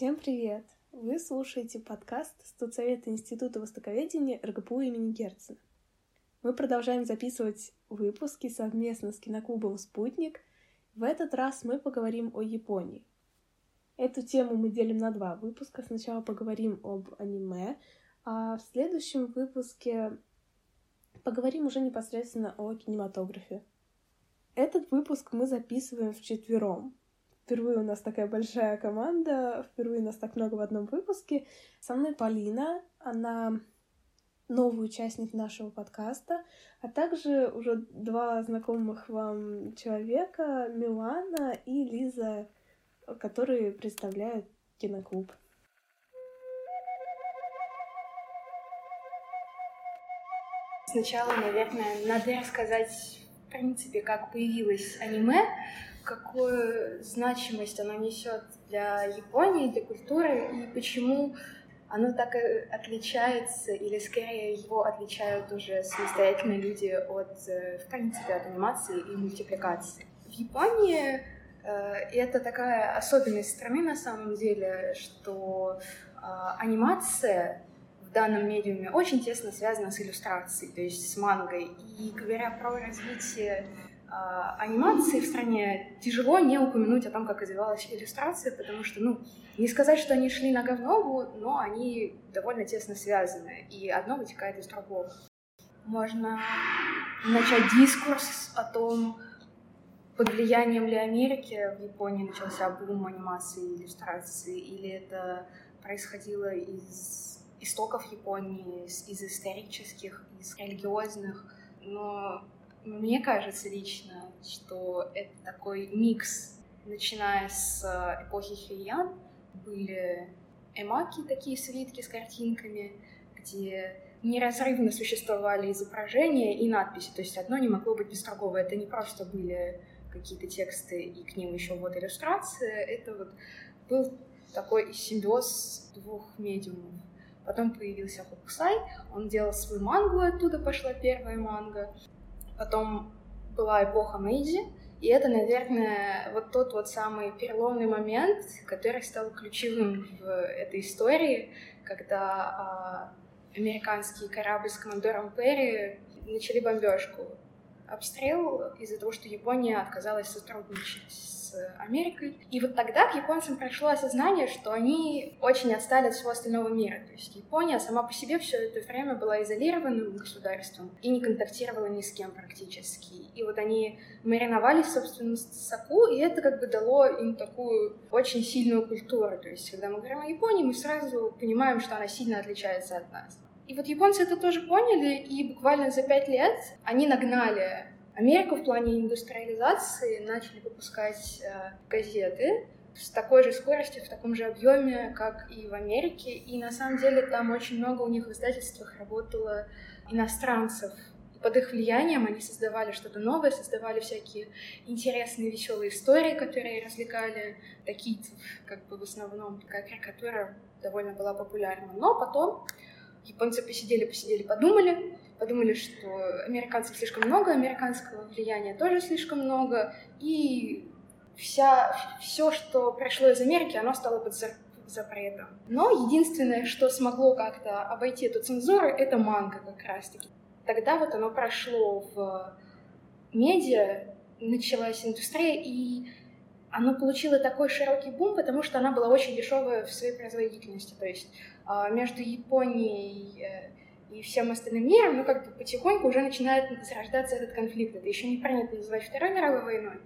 Всем привет! Вы слушаете подкаст Студсовета Института Востоковедения РГПУ имени Герцена. Мы продолжаем записывать выпуски совместно с киноклубом «Спутник». В этот раз мы поговорим о Японии. Эту тему мы делим на два выпуска. Сначала поговорим об аниме, а в следующем выпуске поговорим уже непосредственно о кинематографе. Этот выпуск мы записываем вчетвером. Впервые у нас такая большая команда, впервые нас так много в одном выпуске. Со мной Полина, она новый участник нашего подкаста, а также уже два знакомых вам человека, Милана и Лиза, которые представляют киноклуб. Сначала, наверное, надо рассказать, в принципе, как появилось аниме, какую значимость оно несет для Японии, для культуры, и почему оно так отличается, или скорее его отличают уже самостоятельные люди от, э, в принципе, от анимации и мультипликации. В Японии э, это такая особенность страны на самом деле, что э, анимация в данном медиуме очень тесно связана с иллюстрацией, то есть с мангой. И говоря про развитие анимации в стране, тяжело не упомянуть о том, как развивалась иллюстрация, потому что, ну, не сказать, что они шли нога в ногу, но они довольно тесно связаны, и одно вытекает из другого. Можно начать дискурс о том, под влиянием ли Америки в Японии начался бум анимации и иллюстрации, или это происходило из истоков Японии, из исторических, из религиозных, но мне кажется лично, что это такой микс, начиная с э, эпохи Хейян, были эмаки, такие свитки с картинками, где неразрывно существовали изображения и надписи, то есть одно не могло быть без другого. Это не просто были какие-то тексты и к ним еще вот иллюстрация, это вот был такой симбиоз двух медиумов. Потом появился Хокусай, он делал свою мангу, оттуда пошла первая манга. Потом была эпоха Мэйдзи, и это, наверное, вот тот вот самый переломный момент, который стал ключевым в этой истории, когда а, американский корабль с командором Перри начали бомбежку. Обстрел из-за того, что Япония отказалась сотрудничать Америкой. И вот тогда к японцам пришло осознание, что они очень отстали от всего остального мира. То есть Япония сама по себе все это время была изолированным государством и не контактировала ни с кем практически. И вот они мариновались, собственно, в соку, и это как бы дало им такую очень сильную культуру. То есть, когда мы говорим о Японии, мы сразу понимаем, что она сильно отличается от нас. И вот японцы это тоже поняли, и буквально за пять лет они нагнали Америку в плане индустриализации начали выпускать э, газеты с такой же скоростью, в таком же объеме, как и в Америке. И на самом деле там очень много у них в издательствах работало иностранцев. И под их влиянием они создавали что-то новое, создавали всякие интересные, веселые истории, которые развлекали такие, как бы в основном такая карикатура довольно была популярна. Но потом японцы посидели, посидели, подумали, подумали, что американцев слишком много, американского влияния тоже слишком много, и вся, все, что пришло из Америки, оно стало под запретом. Но единственное, что смогло как-то обойти эту цензуру, это манга как раз-таки. Тогда вот оно прошло в медиа, началась индустрия, и оно получило такой широкий бум, потому что она была очень дешевая в своей производительности. То есть а, между Японией э, и всем остальным миром, ну, как бы потихоньку уже начинает зарождаться этот конфликт. Это еще не принято называть Второй мировой войной,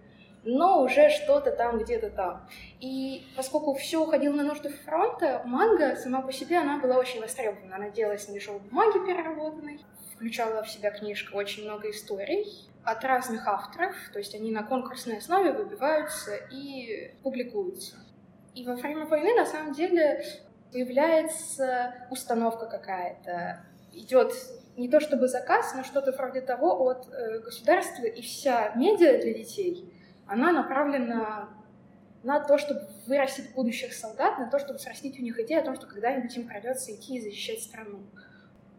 но уже что-то там, где-то там. И поскольку все уходило на нужды фронта, манга сама по себе, она была очень востребована. Она делалась на дешевой бумаге переработанной, включала в себя книжка очень много историй от разных авторов, то есть они на конкурсной основе выбиваются и публикуются. И во время войны, на самом деле, появляется установка какая-то, идет не то чтобы заказ, но что-то вроде того от э, государства, и вся медиа для детей, она направлена на то, чтобы вырастить будущих солдат, на то, чтобы срастить у них идею о том, что когда-нибудь им придется идти и защищать страну.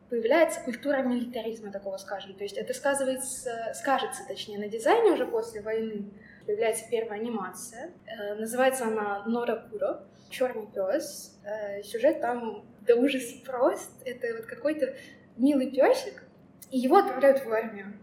Появляется культура милитаризма такого, скажем. То есть это сказывается, скажется, точнее, на дизайне уже после войны. появляется первая анимация. Э, называется она Нора Куро, Черный пес. Э, сюжет там до ужаса прост. Это вот какой-то милый песик, и его отправляют в армию.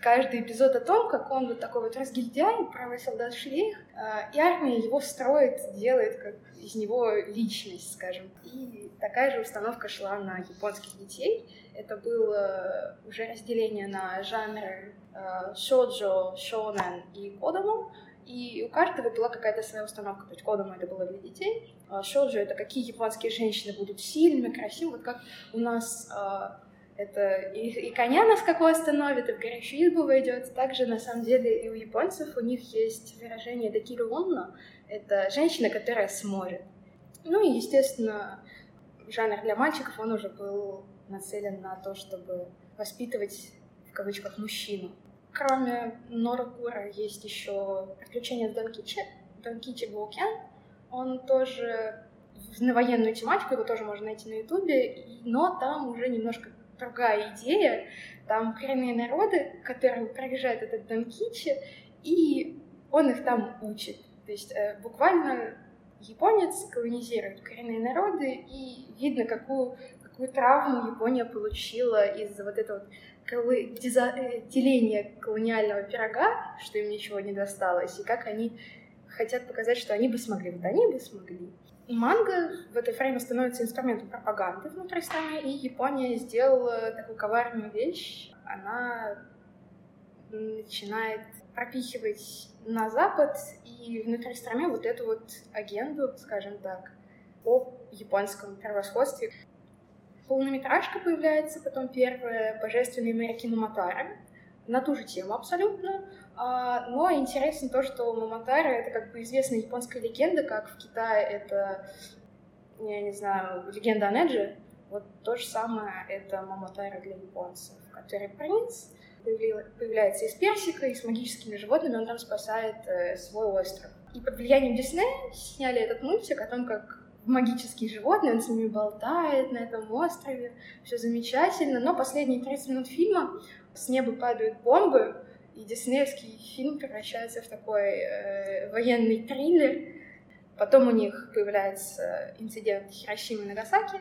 Каждый эпизод о том, как он вот такой вот разгильдяй, правый солдат шлейх, э, и армия его строит, делает как из него личность, скажем. И такая же установка шла на японских детей. Это было уже разделение на жанры э, шоджо, шонен и кодому. И у каждого была какая-то своя установка. Кодому это было для детей. А шоджо это какие японские женщины будут сильными, красивыми. Вот как у нас э, это и, и коня нас какой остановит, и в горячую избу войдет. Также, на самом деле, и у японцев у них есть выражение «дакиру онно». Это женщина, которая сможет. Ну и, естественно, жанр для мальчиков, он уже был нацелен на то, чтобы воспитывать, в кавычках, мужчину. Кроме Норакура есть еще «Приключения с Донкичи», Донкичи Гоукен. Он тоже на военную тематику, его тоже можно найти на Ютубе, но там уже немножко другая идея. Там коренные народы, которые проезжают этот Донкичи, и он их там учит. То есть э, буквально японец колонизирует коренные народы, и видно, какую, какую травму Япония получила из-за вот этого вот диза... Э, деления колониального пирога, что им ничего не досталось, и как они хотят показать, что они бы смогли. Вот они бы смогли. Манга в это время становится инструментом пропаганды внутри страны, и Япония сделала такую коварную вещь. Она начинает пропихивать на Запад и внутри страны вот эту вот агенду, скажем так, о японском превосходстве. Полнометражка появляется, потом первая «Божественные моряки Маматара», на ту же тему абсолютно, а, но интересно то, что Маматара — это как бы известная японская легенда, как в Китае это, я не знаю, легенда о Неджи, вот то же самое это Маматара для японцев, который принц, появляется из персика, и с магическими животными он там спасает э, свой остров. И под влиянием Диснея сняли этот мультик о том, как магические животные, он с ними болтает на этом острове, все замечательно, но последние 30 минут фильма с неба падают бомбы, и диснеевский фильм превращается в такой э, военный триллер. Потом у них появляется инцидент Хиросимы и Нагасаки,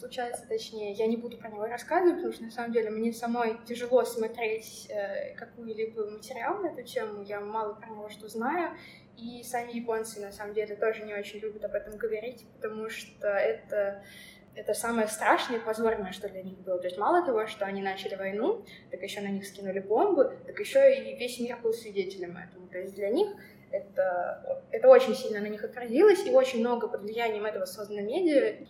случается, точнее, я не буду про него рассказывать, потому что на самом деле мне самой тяжело смотреть э, какую-либо материал на эту тему, я мало про него что знаю, и сами японцы на самом деле тоже не очень любят об этом говорить, потому что это это самое страшное и позорное, что для них было. То есть мало того, что они начали войну, так еще на них скинули бомбы, так еще и весь мир был свидетелем этому. То есть для них это, это очень сильно на них отразилось, и очень много под влиянием этого создано медиа.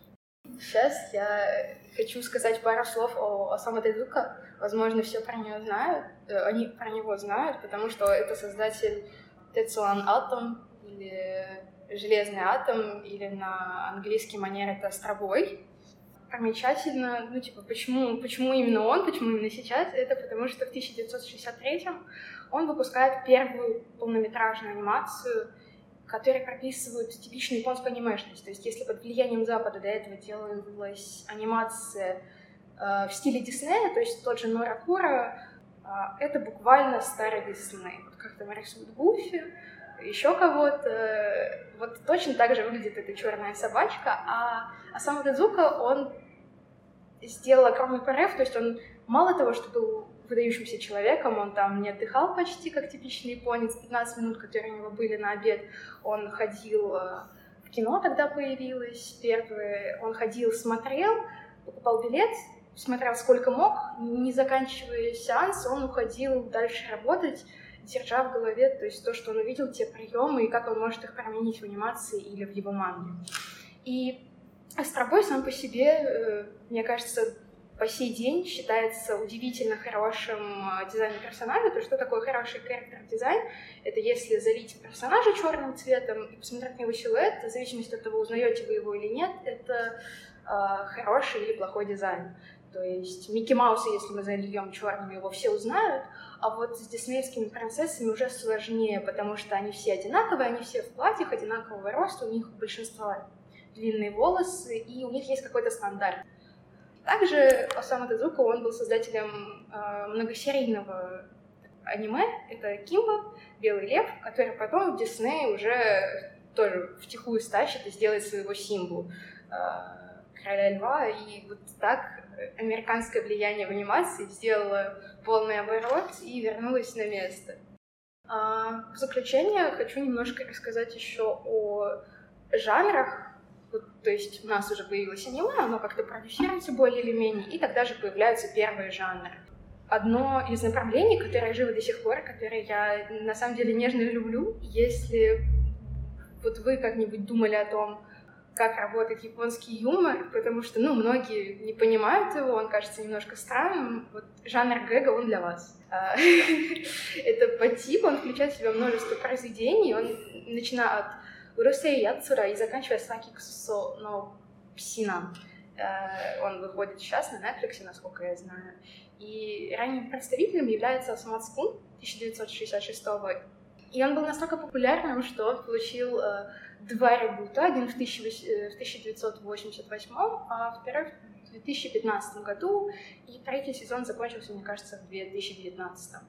Сейчас я хочу сказать пару слов о Осама Тедука. Возможно, все про него знают, э, они про него знают, потому что это создатель Тецуан Атом или Железный атом, или на английский манер это Островой. Примечательно, ну, типа, почему, почему именно он, почему именно сейчас? Это потому что в 1963-м он выпускает первую полнометражную анимацию которые прописывают типичную японскую анимешность. То есть если под влиянием Запада до этого делалась анимация э, в стиле Диснея, то есть тот же Норакура, э, это буквально старый Дисней. Вот как там рисуют Гуфи, еще кого-то. Вот точно так же выглядит эта черная собачка, а, а сам Тедзука, он сделал огромный прорыв, то есть он мало того, что был выдающимся человеком, он там не отдыхал почти, как типичный японец, 15 минут, которые у него были на обед, он ходил э, в кино тогда появилось первое, он ходил, смотрел, покупал билет, смотрел сколько мог, не заканчивая сеанс, он уходил дальше работать, держа в голове, то есть то, что он увидел, те приемы, и как он может их применить в анимации или в его манге. И Астробой сам по себе, э, мне кажется, по сей день считается удивительно хорошим а, дизайном персонажа. То, что такое хороший характер-дизайн, это если залить персонажа черным цветом и посмотреть на его силуэт, в зависимости от того, узнаете вы его или нет, это э, хороший или плохой дизайн. То есть Микки Мауса, если мы зальем черным, его все узнают, а вот с диснеевскими принцессами уже сложнее, потому что они все одинаковые, они все в платьях одинакового роста, у них большинство длинные волосы, и у них есть какой-то стандарт. Также Осама Тедзука, он был создателем э, многосерийного аниме. Это Кимба, Белый лев, который потом Дисней уже тоже втихую стащит и сделает своего символ э, короля льва. И вот так американское влияние в анимации сделало полный оборот и вернулось на место. А, в заключение хочу немножко рассказать еще о жанрах. То есть у нас уже появилось аниме, оно как-то продюсируется более или менее, и тогда же появляются первые жанры. Одно из направлений, которое живо до сих пор, которое я на самом деле нежно люблю, если вот вы как-нибудь думали о том, как работает японский юмор, потому что, ну, многие не понимают его, он кажется немножко странным. Вот жанр гэга, он для вас. А, это по типу, он включает в себя множество произведений, он начиная от Урусей Яцура и заканчивая Саки Ксусо но Псина. Э, он выходит сейчас на Netflix, насколько я знаю. И ранним представителем является Самацкун 1966 года. И он был настолько популярным, что получил э, два ребута, один в, 1988, э, а второй в 2015 году, и третий сезон закончился, мне кажется, в 2019.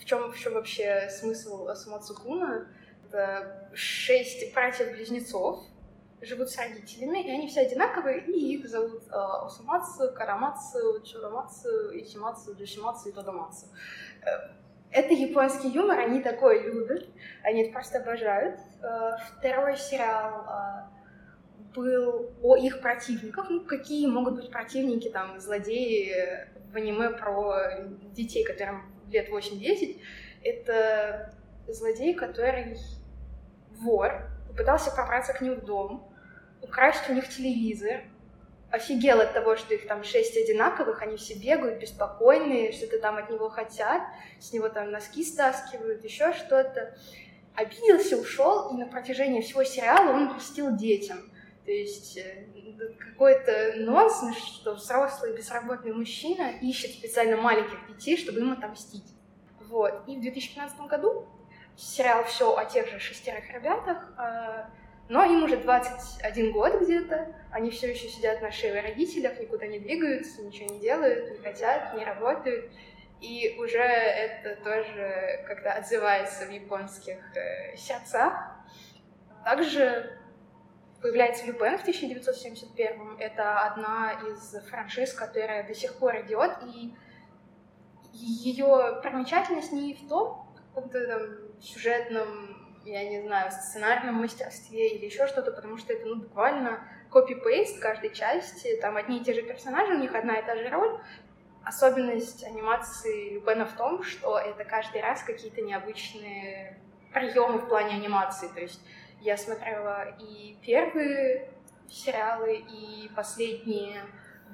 В чем, в чем вообще смысл Самацукуна? Это шесть братьев-близнецов, живут с родителями, и они все одинаковые, и их зовут э, Осумацу, Карамацу, Чурамацу, Исимацу, Душимацу и Тодомацу. Э, это японский юмор, они такое любят, они это просто обожают. Э, второй сериал э, был о их противниках. Ну, какие могут быть противники, там, злодеи в аниме про детей, которым лет 8-10. Это злодей, который вор, попытался пробраться к ним в дом, украсть у них телевизор, офигел от того, что их там шесть одинаковых, они все бегают, беспокойные, что-то там от него хотят, с него там носки стаскивают, еще что-то. Обиделся, ушел, и на протяжении всего сериала он мстил детям. То есть э, какой-то нонсенс, что взрослый безработный мужчина ищет специально маленьких детей, чтобы им отомстить. Вот. И в 2015 году сериал все о тех же шестерых ребятах, а, но им уже 21 год где-то, они все еще сидят на шее родителях, никуда не двигаются, ничего не делают, не хотят, не работают. И уже это тоже как-то отзывается в японских э, сердцах. Также появляется Люпен в 1971 Это одна из франшиз, которая до сих пор идет, и ее примечательность не в том, каком-то там сюжетном я не знаю, сценарном мастерстве или еще что-то, потому что это, ну, буквально копи-пейст каждой части, там одни и те же персонажи, у них одна и та же роль. Особенность анимации Любена в том, что это каждый раз какие-то необычные приемы в плане анимации, то есть я смотрела и первые сериалы, и последние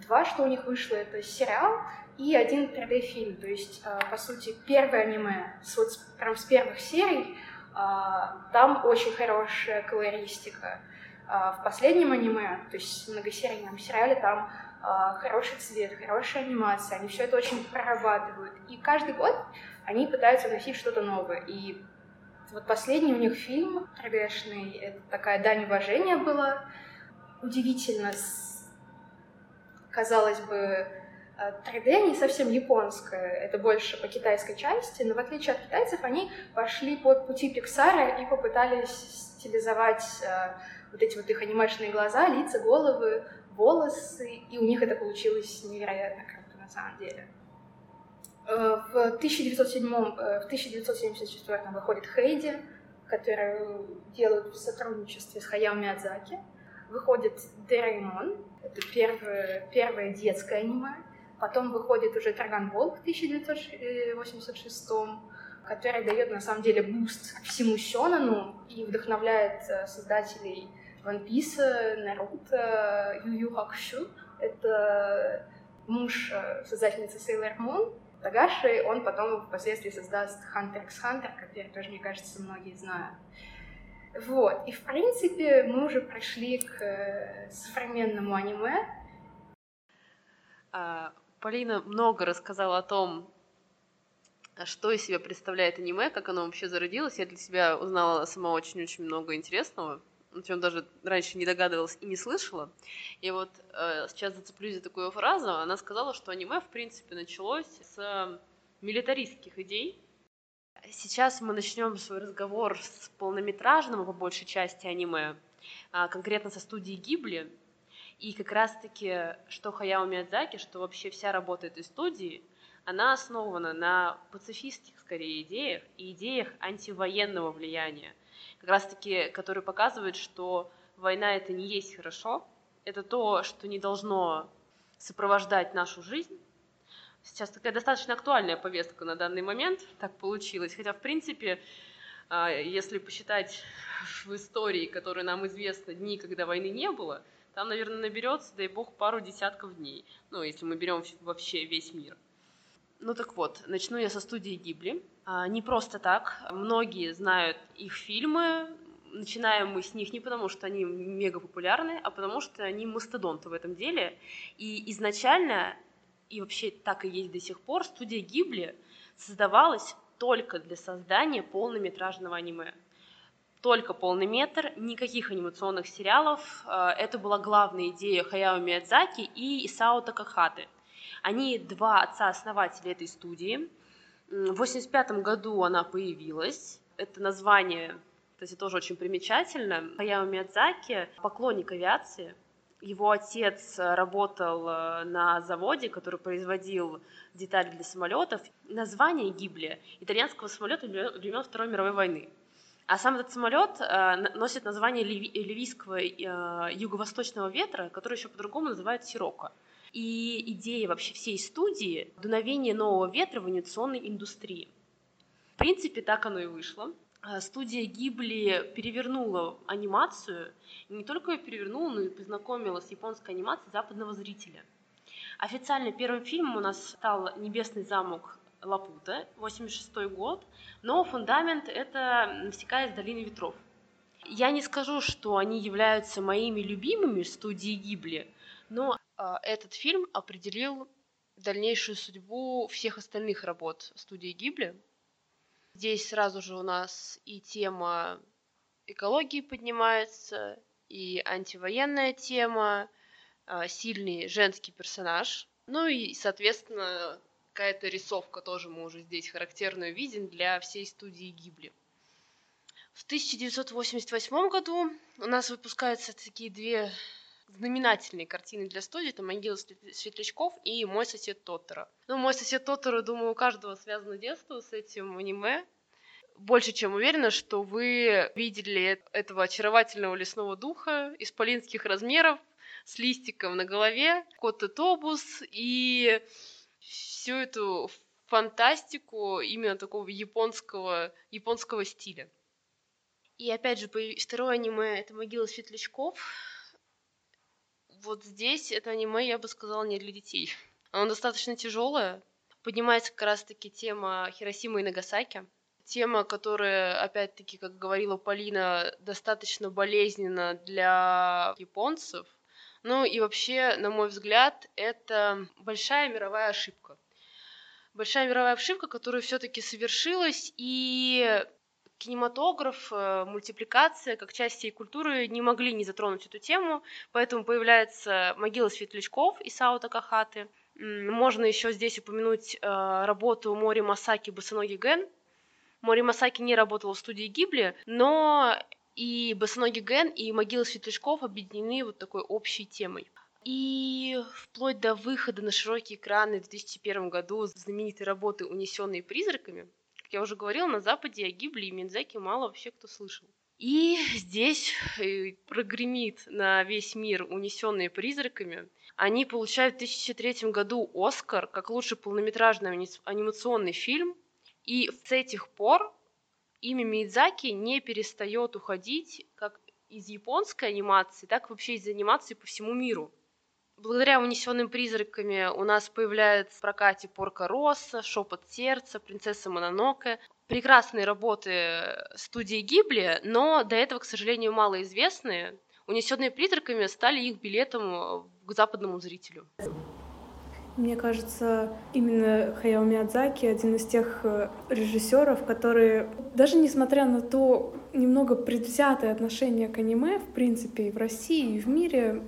два, что у них вышло, это сериал и один 3D-фильм. То есть, э, по сути, первое аниме, с, вот, прям с первых серий, а, там очень хорошая колористика. А, в последнем аниме, то есть в многосерийном сериале, там а, хороший цвет, хорошая анимация, они все это очень прорабатывают. И каждый год они пытаются вносить что-то новое. И вот последний у них фильм 3D-шный, это такая дань уважения была. Удивительно, казалось бы, 3D э, не совсем японская, это больше по китайской части, но в отличие от китайцев они пошли по пути Пиксара и попытались стилизовать э, вот эти вот их анимешные глаза, лица, головы, волосы, и у них это получилось невероятно круто на самом деле. Э, в 1907, э, в 1974 выходит Хейди, которую делают в сотрудничестве с Хаяо Миядзаки. Выходит Дораэмон, это первое, первое детское аниме, Потом выходит уже Dragon Ball в 1986 который дает на самом деле буст всему сёнэну и вдохновляет э, создателей One Piece, Наруто, Ю Ю Хакусё. Это муж э, создательницы Sailor Moon, Тагаши, он потом впоследствии создаст Hunter x Hunter, который тоже, мне кажется, многие знают. Вот. И, в принципе, мы уже пришли к э, современному аниме. А, Полина много рассказала о том, что из себя представляет аниме, как оно вообще зародилось. Я для себя узнала сама очень-очень много интересного, о чем даже раньше не догадывалась и не слышала. И вот э, сейчас зацеплюсь за такую фразу. Она сказала, что аниме, в принципе, началось с милитаристских идей. Сейчас мы начнем свой разговор с полнометражного, по большей части, аниме, а конкретно со студии Гибли. И как раз-таки, что Хаяо Миядзаки, что вообще вся работа этой студии, она основана на пацифистских, скорее, идеях и идеях антивоенного влияния, как раз-таки, которые показывают, что война — это не есть хорошо, это то, что не должно сопровождать нашу жизнь. Сейчас такая достаточно актуальная повестка на данный момент, так получилось. Хотя, в принципе, а, если посчитать в истории, которые нам известны, дни, когда войны не было, там, наверное, наберется, дай бог, пару десятков дней. Ну, если мы берем вообще весь мир. Ну так вот, начну я со студии Гибли. А, не просто так. Многие знают их фильмы. Начинаем мы с них не потому, что они мега популярны, а потому что они мастодонты в этом деле. И изначально, и вообще так и есть до сих пор, студия Гибли создавалась только для создания полнометражного аниме только полный метр, никаких анимационных сериалов. Э, это была главная идея Хаяо Миядзаки и Исао Такахаты. Они два отца-основателя этой студии. В 1985 году она появилась. Это название, кстати, тоже очень примечательно. Хаяо Миядзаки – поклонник авиации. Его отец работал э, на заводе, который производил детали для самолетов. Название гибли итальянского самолета времен Второй мировой войны. А сам этот самолет э, носит название ливийского э, юго-восточного ветра, который еще по-другому называют сирока. И идея вообще всей студии – дуновение нового ветра в анимационной индустрии. В принципе, так оно и вышло. Э, студия Гибли перевернула анимацию, и не только ее перевернула, но и познакомила с японской анимацией западного зрителя. Официально первым фильмом у нас стал «Небесный замок Лапута, 86 год, но фундамент — это «Навсекая из долины ветров». Я не скажу, что они являются моими любимыми студии Гибли, но э, этот фильм определил дальнейшую судьбу всех остальных работ студии Гибли. Здесь сразу же у нас и тема экологии поднимается, и антивоенная тема, э, сильный женский персонаж, ну и, соответственно, какая-то рисовка тоже мы уже здесь характерную видим для всей студии Гибли. В 1988 году у нас выпускаются такие две знаменательные картины для студии. Это «Могила светлячков» и «Мой сосед Тоттера». Ну, «Мой сосед Тоттера», думаю, у каждого связано детство с этим аниме. Больше чем уверена, что вы видели этого очаровательного лесного духа исполинских размеров с листиком на голове, кот-тобус и всю эту фантастику именно такого японского, японского стиля. И опять же, второе аниме — это «Могила светлячков». Вот здесь это аниме, я бы сказала, не для детей. Оно достаточно тяжелое. Поднимается как раз-таки тема Хиросимы и Нагасаки. Тема, которая, опять-таки, как говорила Полина, достаточно болезненна для японцев. Ну и вообще, на мой взгляд, это большая мировая ошибка большая мировая ошибка, которая все-таки совершилась, и кинематограф, э, мультипликация как всей культуры не могли не затронуть эту тему, поэтому появляется «Могила светлячков» Исао Такахаты. Можно еще здесь упомянуть э, работу Мори Масаки «Босоногий Ген». Мори Масаки не работала в студии Гибли, но и «Босоногий Ген» и «Могила светлячков» объединены вот такой общей темой. И вплоть до выхода на широкие экраны в 2001 году знаменитой работы «Унесенные призраками», как я уже говорила, на Западе о Гибли и Минзаки мало вообще кто слышал. И здесь э, прогремит на весь мир «Унесенные призраками». Они получают в 2003 году «Оскар» как лучший полнометражный анимационный фильм. И с этих пор имя Мидзаки не перестает уходить как из японской анимации, так вообще из анимации по всему миру. Благодаря унесенным призраками у нас появляется в прокате Порка Росса, Шепот сердца, Принцесса Мононоке. Прекрасные работы студии Гибли, но до этого, к сожалению, малоизвестные. Унесенные призраками стали их билетом к западному зрителю. Мне кажется, именно Хаяо Миядзаки один из тех э, режиссеров, которые, даже несмотря на то немного предвзятое отношение к аниме, в принципе, и в России, и в мире,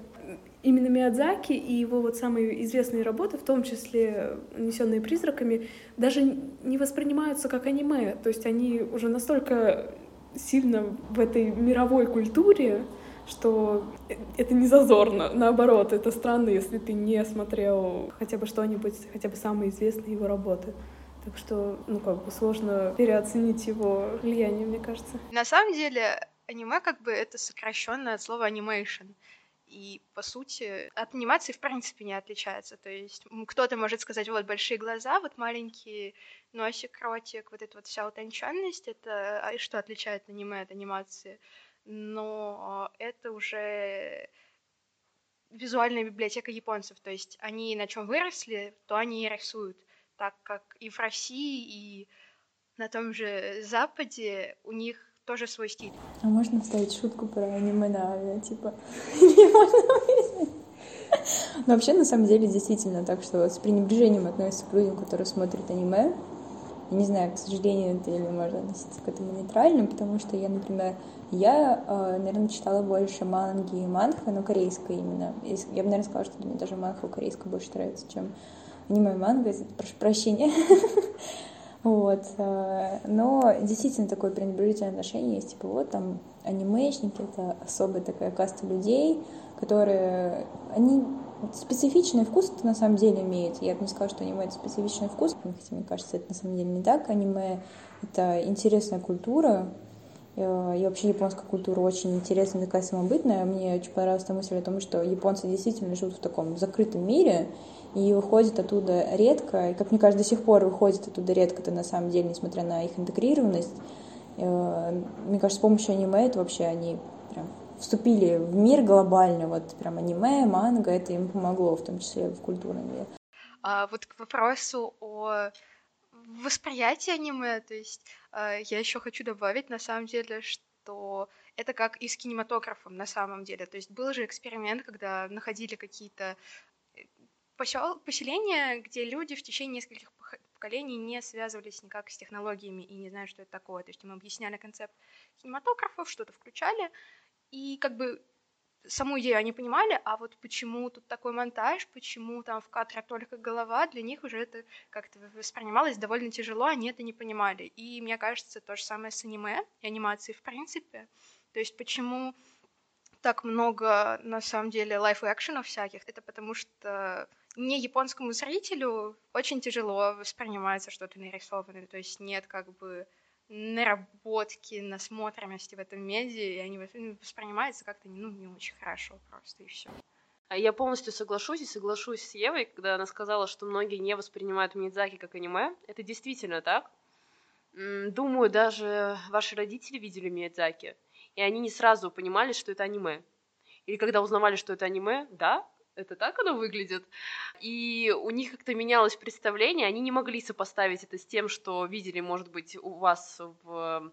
именно Миядзаки и его вот самые известные работы, в том числе «Унесенные призраками», даже не воспринимаются как аниме. То есть они уже настолько сильно в этой мировой культуре, что это не зазорно. Наоборот, это странно, если ты не смотрел хотя бы что-нибудь, хотя бы самые известные его работы. Так что, ну, как бы сложно переоценить его влияние, мне кажется. На самом деле, аниме как бы это сокращенное от слова animation и, по сути, от анимации в принципе не отличается. То есть кто-то может сказать, вот большие глаза, вот маленький носик, ротик, вот эта вот вся утонченность, это а что отличает аниме от анимации? Но это уже визуальная библиотека японцев, то есть они на чем выросли, то они и рисуют, так как и в России, и на том же Западе у них тоже свой стиль. А можно вставить шутку про аниме на типа? Но вообще, на самом деле, действительно так, что с пренебрежением относятся к людям, которые смотрят аниме. Не знаю, к сожалению, это или можно относиться к этому нейтрально, потому что я, например, я, э, наверное, читала больше манги и манхва, но корейской именно. Я бы, наверное, сказала, что мне даже манхва корейская больше нравится, чем аниме манга. Прошу прощения. Вот. Э, но действительно такое пренебрежительное отношение есть. Типа вот там анимешники — это особая такая каста людей, которые... Они специфичный вкус это на самом деле имеют. Я бы не сказала, что аниме — это специфичный вкус, хотя мне кажется, это на самом деле не так. Аниме — это интересная культура, э, и вообще японская культура очень интересная, такая самобытная. Мне очень понравилась та мысль о том, что японцы действительно живут в таком закрытом мире, и выходит оттуда редко, и, как мне кажется, до сих пор выходит оттуда редко-то на самом деле, несмотря на их интегрированность. Э, мне кажется, с помощью аниме это вообще они прям вступили в мир глобально, вот прям аниме, манга, это им помогло, в том числе в культурном мире. А вот к вопросу о восприятии аниме, то есть э, я еще хочу добавить, на самом деле, что это как и с кинематографом на самом деле. То есть был же эксперимент, когда находили какие-то посел... поселение, где люди в течение нескольких поколений не связывались никак с технологиями и не знают, что это такое. То есть им объясняли концепт кинематографов, что-то включали, и как бы саму идею они понимали, а вот почему тут такой монтаж, почему там в кадре только голова, для них уже это как-то воспринималось довольно тяжело, они это не понимали. И мне кажется, то же самое с аниме и анимацией в принципе. То есть почему так много, на самом деле, лайф-экшенов всяких, это потому что не японскому зрителю очень тяжело воспринимается что-то нарисованное, то есть нет как бы наработки, насмотренности в этом медиа, и они воспринимаются как-то ну, не очень хорошо просто, и все. А я полностью соглашусь и соглашусь с Евой, когда она сказала, что многие не воспринимают Мидзаки как аниме. Это действительно так. Думаю, даже ваши родители видели Миядзаки, и они не сразу понимали, что это аниме. Или когда узнавали, что это аниме, да, это так оно выглядит. И у них как-то менялось представление, они не могли сопоставить это с тем, что видели, может быть, у вас в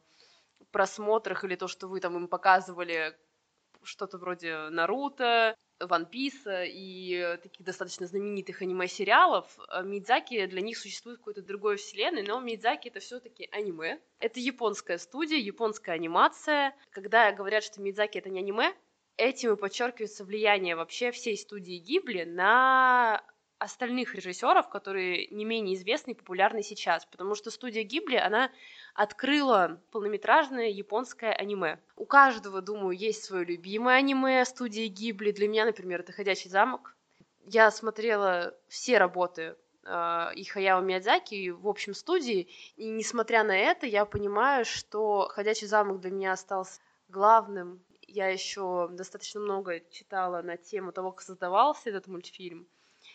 просмотрах или то, что вы там им показывали что-то вроде Наруто, Ван Писа и таких достаточно знаменитых аниме-сериалов, Мидзаки для них существует какой-то другой вселенной, но Мидзаки это все-таки аниме. Это японская студия, японская анимация. Когда говорят, что Мидзаки это не аниме, этим и подчеркивается влияние вообще всей студии Гибли на остальных режиссеров, которые не менее известны и популярны сейчас, потому что студия Гибли, она открыла полнометражное японское аниме. У каждого, думаю, есть свое любимое аниме студии Гибли. Для меня, например, это «Ходячий замок». Я смотрела все работы э, и Хаяо Миядзаки в общем студии, и несмотря на это, я понимаю, что «Ходячий замок» для меня остался главным я еще достаточно много читала на тему того, как создавался этот мультфильм,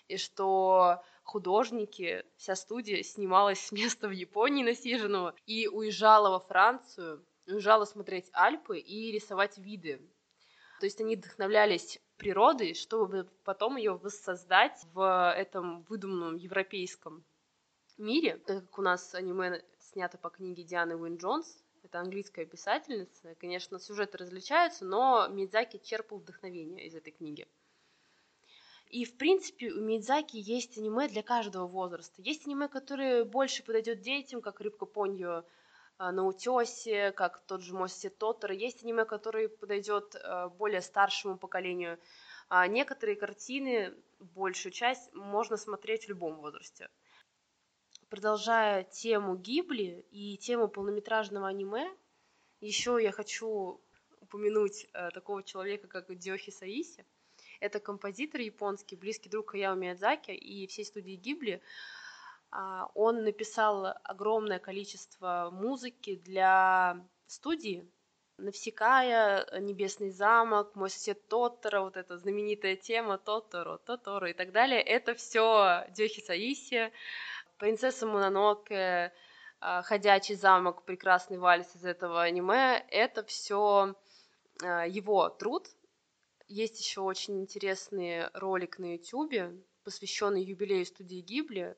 и что художники, вся студия снималась с места в Японии насиженного и уезжала во Францию, уезжала смотреть Альпы и рисовать виды. То есть они вдохновлялись природой, чтобы потом ее воссоздать в этом выдуманном европейском мире, так как у нас аниме снято по книге Дианы Уин Джонс, это английская писательница. Конечно, сюжеты различаются, но Мидзаки черпал вдохновение из этой книги. И, в принципе, у Мидзаки есть аниме для каждого возраста. Есть аниме, которое больше подойдет детям, как «Рыбка Поньо» а, на утесе, как тот же Моси Тотор. Есть аниме, который подойдет а, более старшему поколению. А некоторые картины, большую часть, можно смотреть в любом возрасте. Продолжая тему Гибли и тему полнометражного аниме, еще я хочу упомянуть э, такого человека, как Диохи Саиси. Это композитор японский, близкий друг Хаяо Миядзаки и всей студии Гибли. А, он написал огромное количество музыки для студии, Навсекая, Небесный замок, Мой сосед Тоттера, вот эта знаменитая тема Тоторо, Тоторо и так далее. Это все Дёхи Саиси, Принцесса Мононоке, а, Ходячий замок, прекрасный вальс из этого аниме. Это все а, его труд. Есть еще очень интересный ролик на YouTube, посвященный юбилею студии Гибли.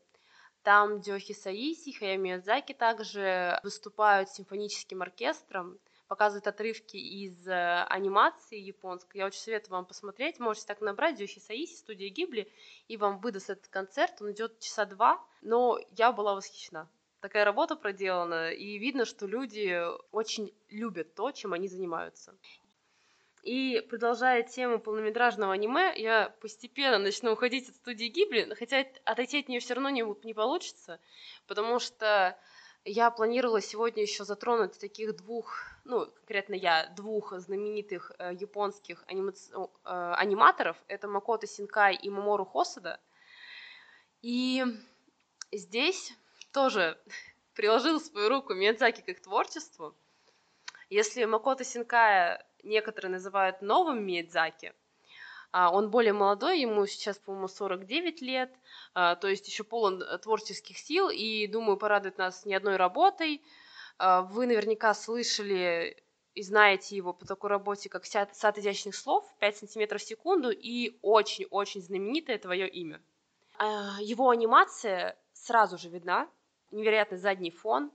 Там Дёхи Саиси, Хаяо Миядзаки также выступают с симфоническим оркестром, показывают отрывки из э, анимации японской. Я очень советую вам посмотреть. Можете так набрать Дёхи Саиси, студия Гибли, и вам выдаст этот концерт. Он идет часа два, но я была восхищена. Такая работа проделана, и видно, что люди очень любят то, чем они занимаются. И продолжая тему полнометражного аниме, я постепенно начну уходить от студии Гибли, хотя отойти от нее все равно не, не получится, потому что я планировала сегодня еще затронуть таких двух, ну, конкретно я, двух знаменитых э, японских анима... э, аниматоров. Это Макото Синкай и Мамору Хосада. И здесь тоже приложил свою руку Миядзаки к их творчеству. Если Макото Синкая некоторые называют новым Миядзаки, он более молодой, ему сейчас, по-моему, 49 лет, а, то есть еще полон э, творческих сил, и, думаю, порадует нас не одной работой. А, вы наверняка слышали и знаете его по такой работе, как «Сад изящных слов», 5 сантиметров в секунду, и очень-очень знаменитое твое имя. Его анимация сразу же видна, невероятный задний фон,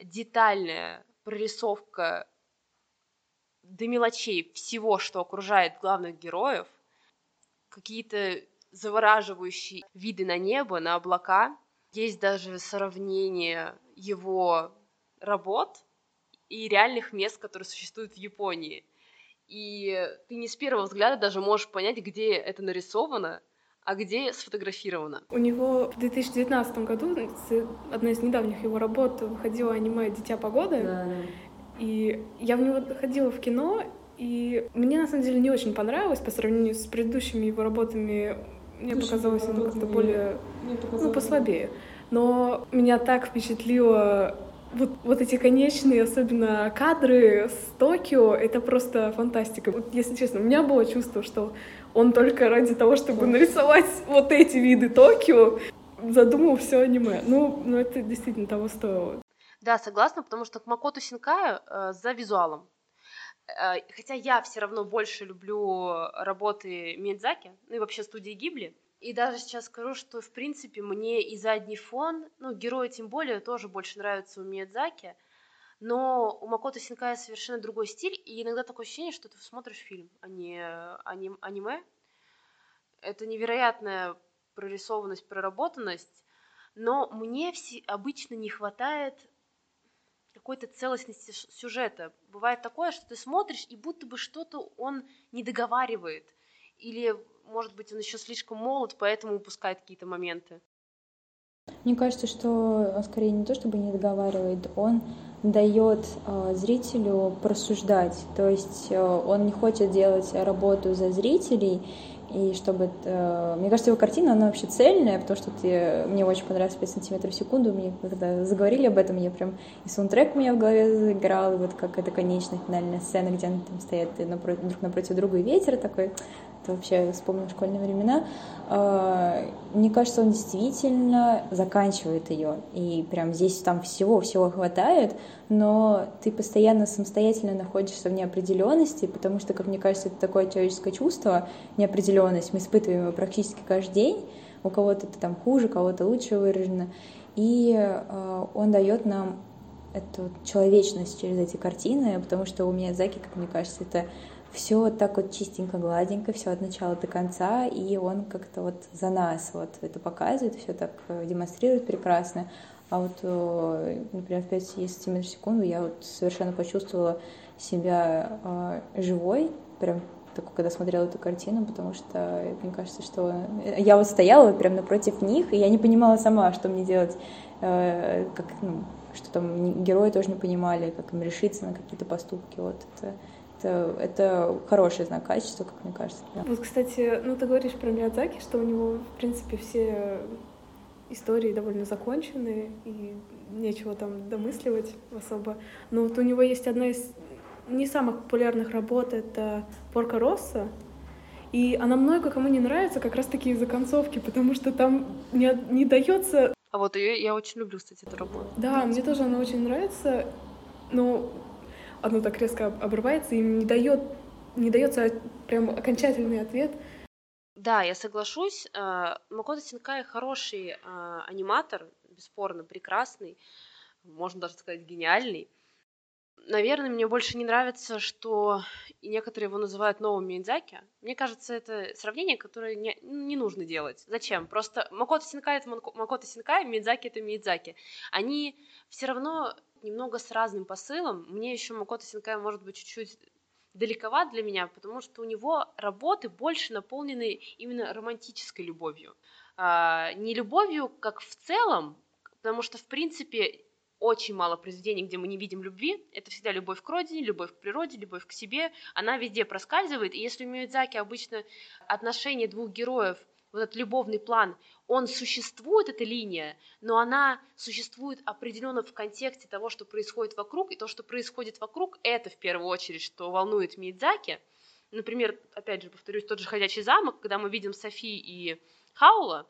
детальная прорисовка до мелочей всего, что окружает главных героев, какие-то завораживающие виды на небо, на облака. Есть даже сравнение его работ и реальных мест, которые существуют в Японии. И ты не с первого взгляда даже можешь понять, где это нарисовано, а где сфотографировано. У него в 2019 году, одна из недавних его работ, выходила аниме «Дитя погоды», да. И я в него ходила в кино, и мне на самом деле не очень понравилось по сравнению с предыдущими его работами. Мне Слушай, показалось оно как-то более, ну, послабее. Но меня так впечатлило вот, вот эти конечные, особенно кадры с Токио, это просто фантастика. Вот, если честно, у меня было чувство, что он только ради того, чтобы нарисовать вот эти виды Токио, задумал все аниме. Ну, ну это действительно того стоило. Да, согласна, потому что к Макоту Синкаю э, за визуалом. Э, хотя я все равно больше люблю работы Мидзаки, ну и вообще студии Гибли. И даже сейчас скажу, что, в принципе, мне и задний фон, ну, герои тем более, тоже больше нравятся у Миядзаки, но у Макото Синкая совершенно другой стиль, и иногда такое ощущение, что ты смотришь фильм, а не аним, аниме. Это невероятная прорисованность, проработанность, но мне обычно не хватает какой-то целостности сюжета. Бывает такое, что ты смотришь, и будто бы что-то он не договаривает. Или, может быть, он еще слишком молод, поэтому упускает какие-то моменты. Мне кажется, что он скорее не то чтобы не договаривает, он дает э, зрителю просуждать. То есть э, он не хочет делать работу за зрителей и чтобы... Это... Мне кажется, его картина, она вообще цельная, потому что ты... мне очень понравилось 5 сантиметров в секунду, мне когда заговорили об этом, я прям... И саундтрек у меня в голове заиграл, и вот как это конечная финальная сцена, где они там стоят напротив, друг напротив друга, и ветер такой, вообще вспомнил школьные времена. А, мне кажется, он действительно заканчивает ее, и прям здесь там всего-всего хватает, но ты постоянно самостоятельно находишься в неопределенности, потому что, как мне кажется, это такое человеческое чувство, неопределенность, мы испытываем его практически каждый день, у кого-то это там хуже, у кого-то лучше выражено, и э, он дает нам эту человечность через эти картины, потому что у меня Заки, как мне кажется, это все вот так вот чистенько, гладенько, все от начала до конца, и он как-то вот за нас вот это показывает, все так э, демонстрирует прекрасно. А вот, э, например, в 5 сантиметров в секунду я вот совершенно почувствовала себя э, живой, прям только когда смотрела эту картину, потому что мне кажется, что я вот стояла прямо напротив них, и я не понимала сама, что мне делать, как, ну, что там герои тоже не понимали, как им решиться на какие-то поступки. Вот это, это, это хороший знак качества, как мне кажется. Да. Вот, кстати, ну ты говоришь про Миядзаки, что у него, в принципе, все истории довольно законченные, и нечего там домысливать особо. Но вот у него есть одна из не самых популярных работ, это «Порка Росса», и она много кому не нравится как раз-таки из-за концовки, потому что там не, не дается... А вот ее я очень люблю, кстати, эту работу. Да, мне тоже она очень нравится, но оно так резко обрывается и не дает не дается прям окончательный ответ. Да, я соглашусь. Э, Макото Синкай хороший э, аниматор, бесспорно прекрасный, можно даже сказать гениальный. Наверное, мне больше не нравится, что некоторые его называют новым Миядзаки. Мне кажется, это сравнение, которое не, не нужно делать. Зачем? Просто Макото Синкай — это Макото Синкай, Миядзаки — это Миядзаки. Они все равно немного с разным посылом. Мне еще Макото Синкай может быть чуть-чуть далековат для меня, потому что у него работы больше наполнены именно романтической любовью. А, не любовью как в целом, потому что, в принципе, очень мало произведений, где мы не видим любви. Это всегда любовь к родине, любовь к природе, любовь к себе. Она везде проскальзывает. И если у Миядзаки обычно отношения двух героев, вот этот любовный план, он существует, эта линия, но она существует определенно в контексте того, что происходит вокруг, и то, что происходит вокруг, это в первую очередь, что волнует Миядзаки. Например, опять же, повторюсь, тот же «Ходячий замок», когда мы видим Софи и Хаула,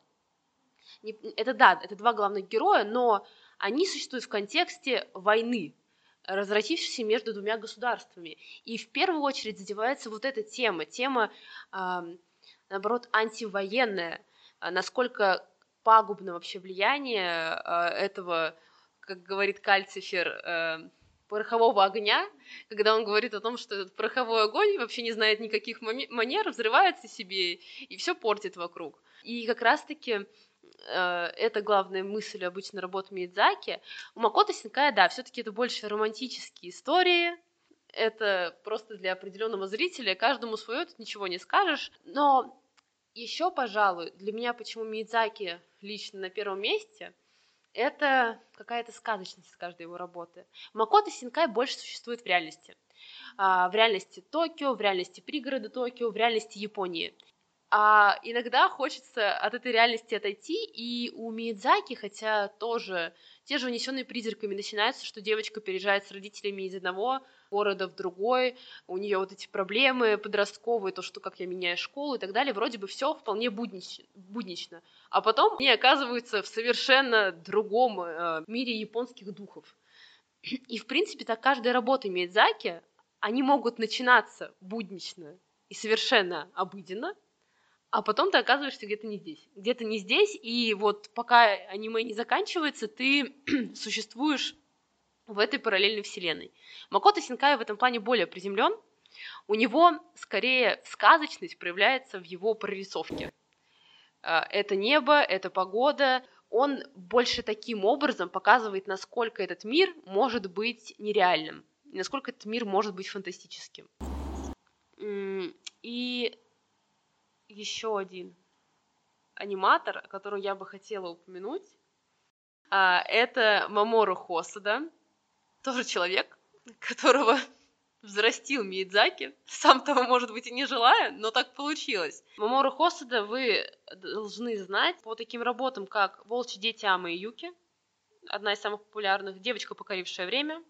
это да, это два главных героя, но они существуют в контексте войны, разразившейся между двумя государствами. И в первую очередь задевается вот эта тема, тема, э, наоборот, антивоенная, а насколько пагубно вообще влияние э, этого, как говорит Кальцифер, э, порохового огня, когда он говорит о том, что этот пороховой огонь вообще не знает никаких манер, взрывается себе и все портит вокруг. И как раз-таки Э, это главная мысль обычно работы Мидзаки. У Макото Синкая, да, все-таки это больше романтические истории, это просто для определенного зрителя, каждому свое, тут ничего не скажешь. Но еще, пожалуй, для меня почему Мидзаки лично на первом месте, это какая-то сказочность каждой его работы. Макото Синкай больше существует в реальности. А, в реальности Токио, в реальности пригорода Токио, в реальности Японии. А иногда хочется от этой реальности отойти, и у Миядзаки, хотя тоже те же унесенные призраками начинаются, что девочка переезжает с родителями из одного города в другой, у нее вот эти проблемы подростковые, то, что как я меняю школу и так далее, вроде бы все вполне буднич, буднично. А потом они оказываются в совершенно другом э, мире японских духов. И, в принципе, так каждая работа Миядзаки, они могут начинаться буднично и совершенно обыденно, а потом ты оказываешься где-то не здесь. Где-то не здесь, и вот пока аниме не заканчивается, ты существуешь в этой параллельной вселенной. Макото Синкай в этом плане более приземлен. У него скорее сказочность проявляется в его прорисовке. А, это небо, это погода. Он больше таким образом показывает, насколько этот мир может быть нереальным, насколько этот мир может быть фантастическим. И еще один аниматор, которого я бы хотела упомянуть. А, это Мамору Хосада, тоже человек, которого взрастил Миядзаки, сам того, может быть, и не желая, но так получилось. Мамору Хосада вы должны знать по таким работам, как «Волчьи дети Амы и Юки», одна из самых популярных, «Девочка, покорившая время»,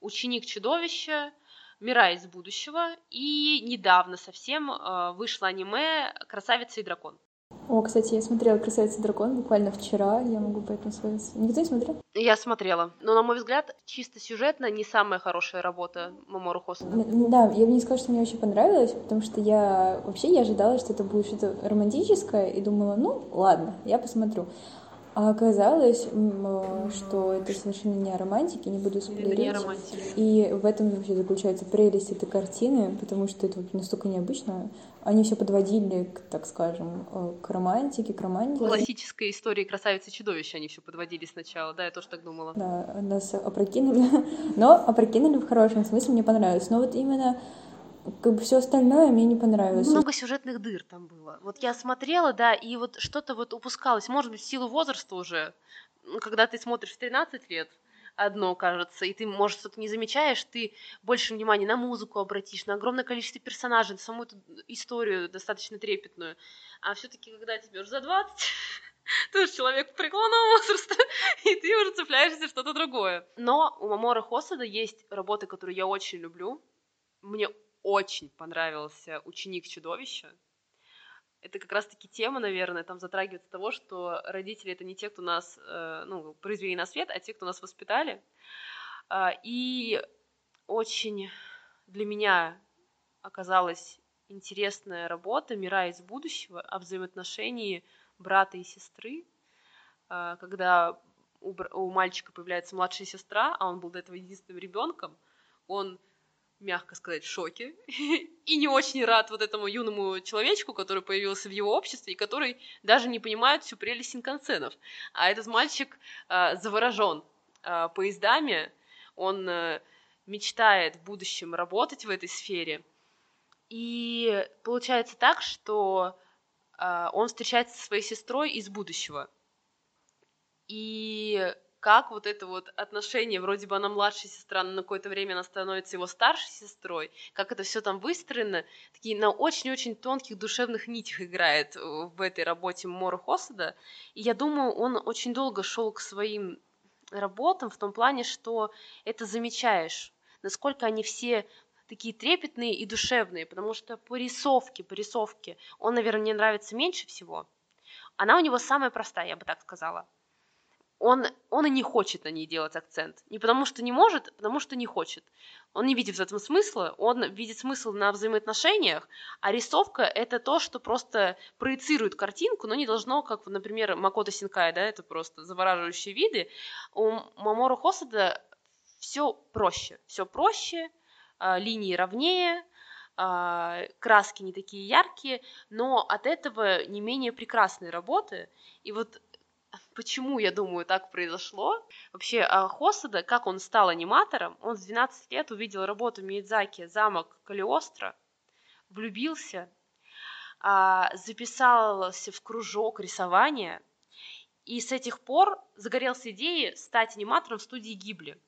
«Ученик чудовища», Мира из будущего, и недавно совсем э, вышло аниме «Красавица и дракон». О, кстати, я смотрела «Красавица и дракон» буквально вчера, я могу поэтому сказать. Никто не смотрел? Я смотрела, но, на мой взгляд, чисто сюжетно не самая хорошая работа Мамору Хосуда. Да, я бы не сказала, что мне очень понравилось, потому что я вообще я ожидала, что это будет что-то романтическое, и думала, ну, ладно, я посмотрю. А оказалось, что это совершенно не о романтике, не буду спойлерить. И в этом вообще заключается прелесть этой картины, потому что это настолько необычно. Они все подводили, к, так скажем, э, к романтике, к романтике. Классической истории красавицы и чудовища они все подводили сначала, да, я тоже так думала. Да, нас опрокинули, но опрокинули в хорошем смысле, мне понравилось. Но вот именно как бы все остальное мне не понравилось. Много сюжетных дыр там было. Вот я смотрела, да, и вот что-то вот упускалось. Может быть, в силу возраста уже, когда ты смотришь в 13 лет, одно кажется, и ты, может, что-то не замечаешь, ты больше внимания на музыку обратишь, на огромное количество персонажей, на саму эту историю достаточно трепетную. А все-таки, когда тебе уже за 20, ты уже человек преклонного возраста, и ты уже цепляешься за что-то другое. Но у Мамора Хосада есть работы, которые я очень люблю. Мне очень понравился «Ученик чудовища». Это как раз-таки тема, наверное, там затрагивается того, что родители — это не те, кто нас, э, ну, произвели на свет, а те, кто нас воспитали. Э, и очень для меня оказалась интересная работа «Мира из будущего» о взаимоотношении брата и сестры, э, когда у, у мальчика появляется младшая сестра, а он был до этого единственным ребенком, он мягко сказать, шоке и не очень рад вот этому юному человечку, который появился в его обществе и который даже не понимает всю прелесть синкансенов. А этот мальчик э, заворожен э, поездами, он э, мечтает в будущем работать в этой сфере. И получается так, что э, он встречается со своей сестрой из будущего. И как вот это вот отношение, вроде бы она младшая сестра, но на какое-то время она становится его старшей сестрой, как это все там выстроено, такие на очень-очень тонких душевных нитях играет э, в этой работе Мора Хосада. И я думаю, он очень долго шел к своим работам в том плане, что это замечаешь, насколько они все такие трепетные и душевные, потому что по рисовке, по рисовке он, наверное, мне нравится меньше всего. Она у него самая простая, я бы так сказала он, он и не хочет на ней делать акцент. Не потому что не может, а потому что не хочет. Он не видит в этом смысла, он видит смысл на взаимоотношениях, а рисовка — это то, что просто проецирует картинку, но не должно, как, например, Макото Синкай, да, это просто завораживающие виды. У Мамору Хосада все проще, все проще, а, линии ровнее, а, краски не такие яркие, но от этого не менее прекрасные работы. И вот почему, я думаю, так произошло. Вообще, а, Хосада, как он стал аниматором, он с 12 лет увидел работу Миядзаки «Замок Калиостро», влюбился, а, записался в кружок рисования, и с этих пор загорелся идеей стать аниматором в студии Гибли.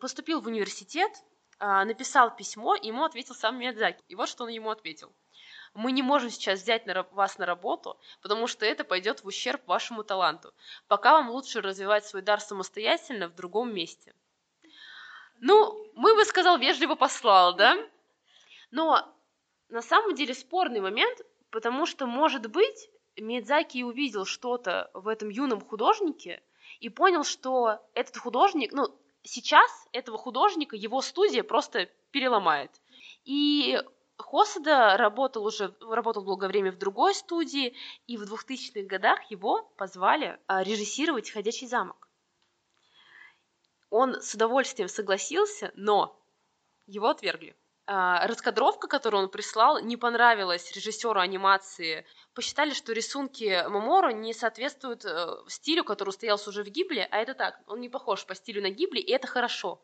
Поступил в университет, а, написал письмо, ему ответил сам Миядзаки. И вот что он ему ответил мы не можем сейчас взять на, вас на работу, потому что это пойдет в ущерб вашему таланту. Пока вам лучше развивать свой дар самостоятельно в другом месте. Ну, мы бы, сказал, вежливо послал, да? Но на самом деле спорный момент, потому что, может быть, Мидзаки увидел что-то в этом юном художнике и понял, что этот художник, ну, сейчас этого художника его студия просто переломает. И Хосада работал уже, работал долгое время в другой студии, и в 2000-х годах его позвали а, режиссировать «Ходячий замок». Он с удовольствием согласился, но его отвергли. А, раскадровка, которую он прислал, не понравилась режиссеру анимации. Посчитали, что рисунки Маморо не соответствуют э, стилю, который устоялся уже в Гибле, а это так, он не похож по стилю на Гибли, и это хорошо.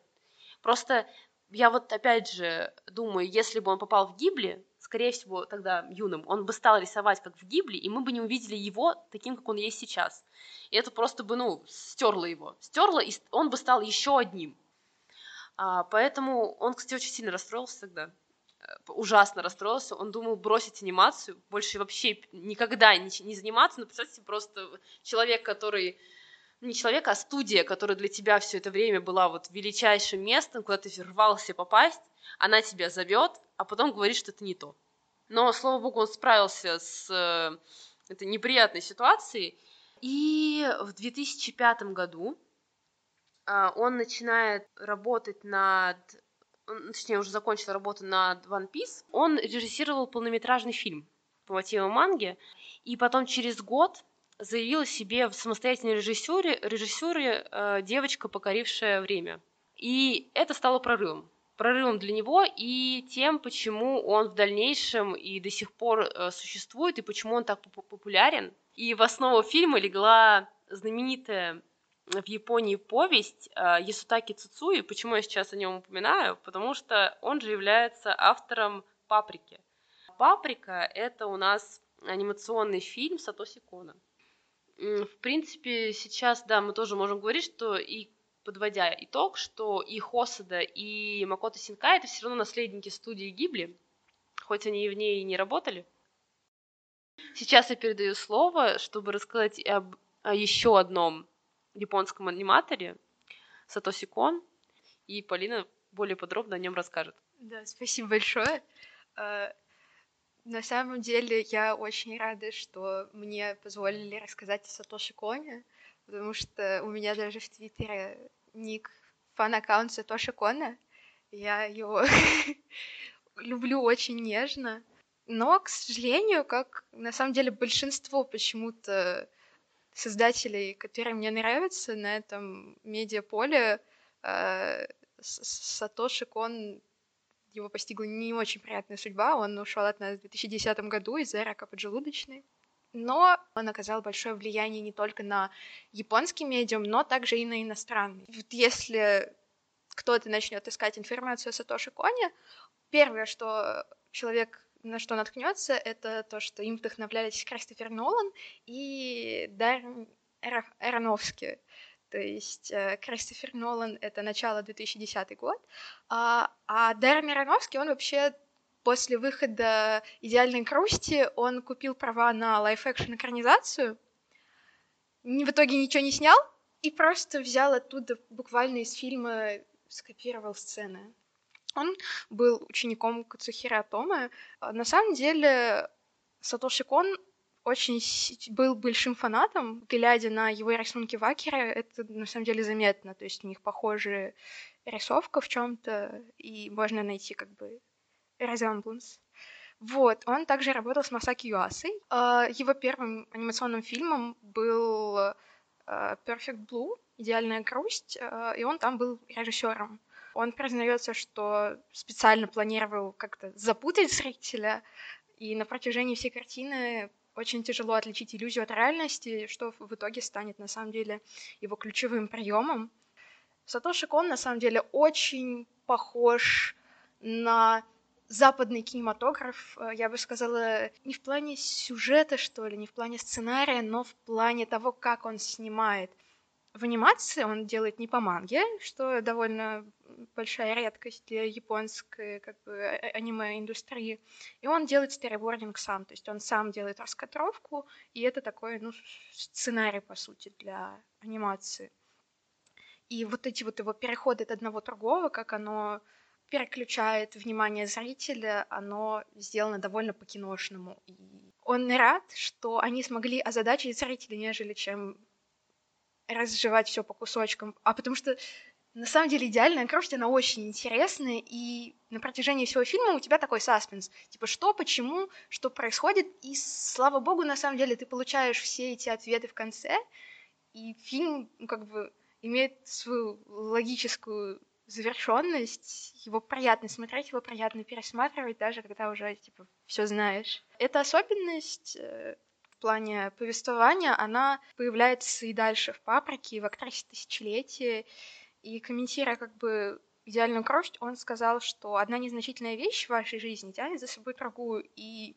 Просто я вот опять же думаю, если бы он попал в Гибли, скорее всего, тогда юным, он бы стал рисовать как в Гибли, и мы бы не увидели его таким, как он есть сейчас. И это просто бы, ну, стерло его. Стерло, и он бы стал еще одним. А, поэтому он, кстати, очень сильно расстроился тогда. Э, ужасно расстроился. Он думал бросить анимацию, больше вообще никогда не, не заниматься. Но представьте, просто человек, который не человек, а студия, которая для тебя все это время была вот величайшим местом, куда ты рвался попасть, она тебя зовет, а потом говорит, что это не то. Но, слава богу, он справился с э, этой неприятной ситуацией. И в 2005 году э, он начинает работать над точнее, уже закончил работу над One Piece, он режиссировал полнометражный фильм по мотивам манги, и потом через год заявила себе в самостоятельной режиссуре, режиссуре э, девочка, покорившая время. И это стало прорывом. Прорывом для него и тем, почему он в дальнейшем и до сих пор э, существует, и почему он так популярен. И в основу фильма легла знаменитая в Японии повесть э, Ясутаки Цуцуи. Почему я сейчас о нем упоминаю? Потому что он же является автором «Паприки». «Паприка» — это у нас анимационный фильм Сатоси Кона. В принципе, сейчас, да, мы тоже можем говорить, что и подводя итог, что и Хосада, и Макото Синкай это все равно наследники студии Гибли, хоть они и в ней и не работали. Сейчас я передаю слово, чтобы рассказать об о еще одном японском аниматоре Сатоси Кон, и Полина более подробно о нем расскажет. Да, спасибо большое. На самом деле я очень рада, что мне позволили рассказать о Сатоши Коне, потому что у меня даже в Твиттере ник фан-аккаунт Сатоши Кона. Я его люблю очень нежно. Но, к сожалению, как на самом деле большинство почему-то создателей, которые мне нравятся на этом медиаполе, э, Сатоши Кон его постигла не очень приятная судьба. Он ушел от нас в 2010 году из-за рака поджелудочной. Но он оказал большое влияние не только на японский медиум, но также и на иностранный. Вот если кто-то начнет искать информацию о Сатоши Коне, первое, что человек на что наткнется, это то, что им вдохновлялись Кристофер Нолан и Даррен Аронофски. То есть э, Кристофер Нолан — это начало 2010 год, а, а Даррен Аронофски, он вообще после выхода «Идеальной грусти» он купил права на live-action экранизацию, в итоге ничего не снял и просто взял оттуда буквально из фильма скопировал сцены. Он был учеником Кацухира Атома. А, на самом деле, Сатоши Кон очень был большим фанатом, глядя на его рисунки Вакера, это на самом деле заметно, то есть у них похожая рисовка в чем-то, и можно найти как бы resemblance. Вот, он также работал с Масаки Юасой. А, его первым анимационным фильмом был а, Perfect Blue, «Идеальная грусть», и он там был режиссером. Он признается, что специально планировал как-то запутать зрителя, и на протяжении всей картины очень тяжело отличить иллюзию от реальности, что в итоге станет на самом деле его ключевым приемом. Сатоши Кон на самом деле очень похож на западный кинематограф, я бы сказала, не в плане сюжета, что ли, не в плане сценария, но в плане того, как он снимает в анимации он делает не по манге, что довольно большая редкость для японской как бы, а, а, аниме-индустрии. И он делает сторибординг сам, то есть он сам делает раскадровку, и это такой ну, сценарий, по сути, для анимации. И вот эти вот его переходы от одного другого, как оно переключает внимание зрителя, оно сделано довольно по-киношному. И он рад, что они смогли озадачить зрителя, нежели чем разжевать все по кусочкам, а потому что на самом деле идеальная кровь, она очень интересная, и на протяжении всего фильма у тебя такой саспенс. Типа, что, почему, что происходит, и слава богу, на самом деле, ты получаешь все эти ответы в конце, и фильм, ну, как бы, имеет свою логическую завершенность, его приятно смотреть, его приятно пересматривать, даже когда уже, типа, все знаешь. Это особенность э, плане повествования, она появляется и дальше в «Паприке», и в «Актрисе тысячелетия». И комментируя как бы идеальную кровь, он сказал, что одна незначительная вещь в вашей жизни тянет за собой другую, и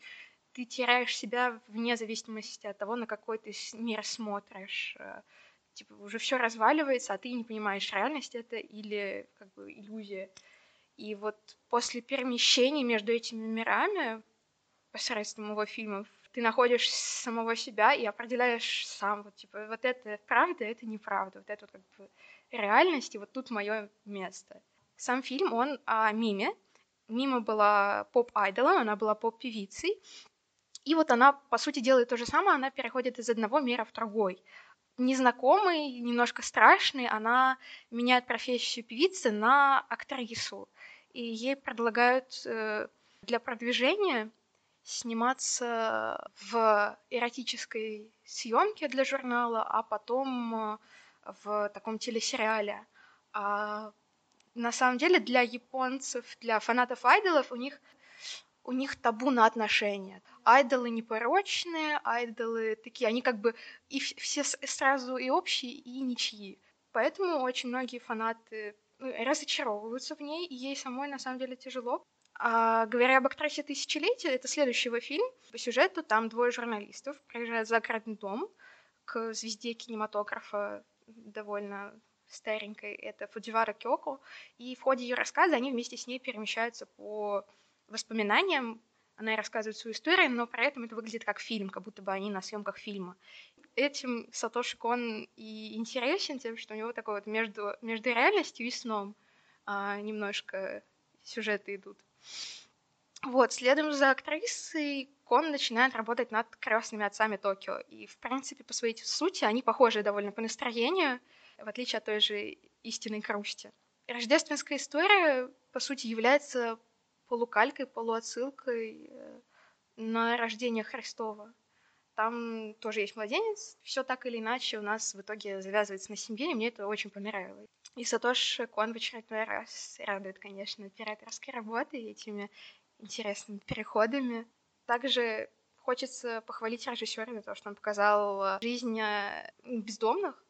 ты теряешь себя вне зависимости от того, на какой ты мир смотришь. Э, типа уже все разваливается, а ты не понимаешь, реальность это или как бы иллюзия. И вот после перемещений между этими мирами посредством его фильмов ты находишь самого себя и определяешь сам, вот, типа, вот это правда, это неправда, вот это вот, как бы реальность, и вот тут мое место. Сам фильм, он о Миме. Мима была поп-айдолом, она была поп-певицей, и вот она, по сути, делает то же самое, она переходит из одного мира в другой. Незнакомый, немножко страшный, она меняет профессию певицы на актрису. И ей предлагают э, для продвижения сниматься в эротической съемке для журнала, а потом э, в таком телесериале. А на самом деле для японцев, для фанатов айдолов у них у них табу на отношения. айдолы непорочные, айдолы такие, они как бы и все сразу и общие, и ничьи. Поэтому очень многие фанаты ну, разочаровываются в ней, и ей самой на самом деле тяжело. А, говоря об актрисе тысячелетия, это следующий его фильм. По сюжету там двое журналистов приезжают в загородный дом к звезде кинематографа довольно старенькой, это Фудзивара Кёко, и в ходе ее рассказа они вместе с ней перемещаются по воспоминаниям, она рассказывает свою историю, но при этом это выглядит как фильм, как будто бы они на съемках фильма. Этим Сатоши Кон и интересен тем, что у него такой вот между, между реальностью и сном а, немножко сюжеты идут. Вот, следом за актрисой Кон начинает работать над крестными отцами Токио. И, в принципе, по своей сути, они похожи довольно по настроению, в отличие от той же истинной Крусти. Рождественская история, по сути, является полукалькой, полуотсылкой э, на рождение Христова. Там тоже есть младенец. Все так или иначе у нас в итоге завязывается на семье, и мне это очень понравилось. И Сатош Кон в очередной раз радует, конечно, операторской работой и этими интересными переходами. Также хочется похвалить режиссера за то, что он показал жизнь э, бездомных,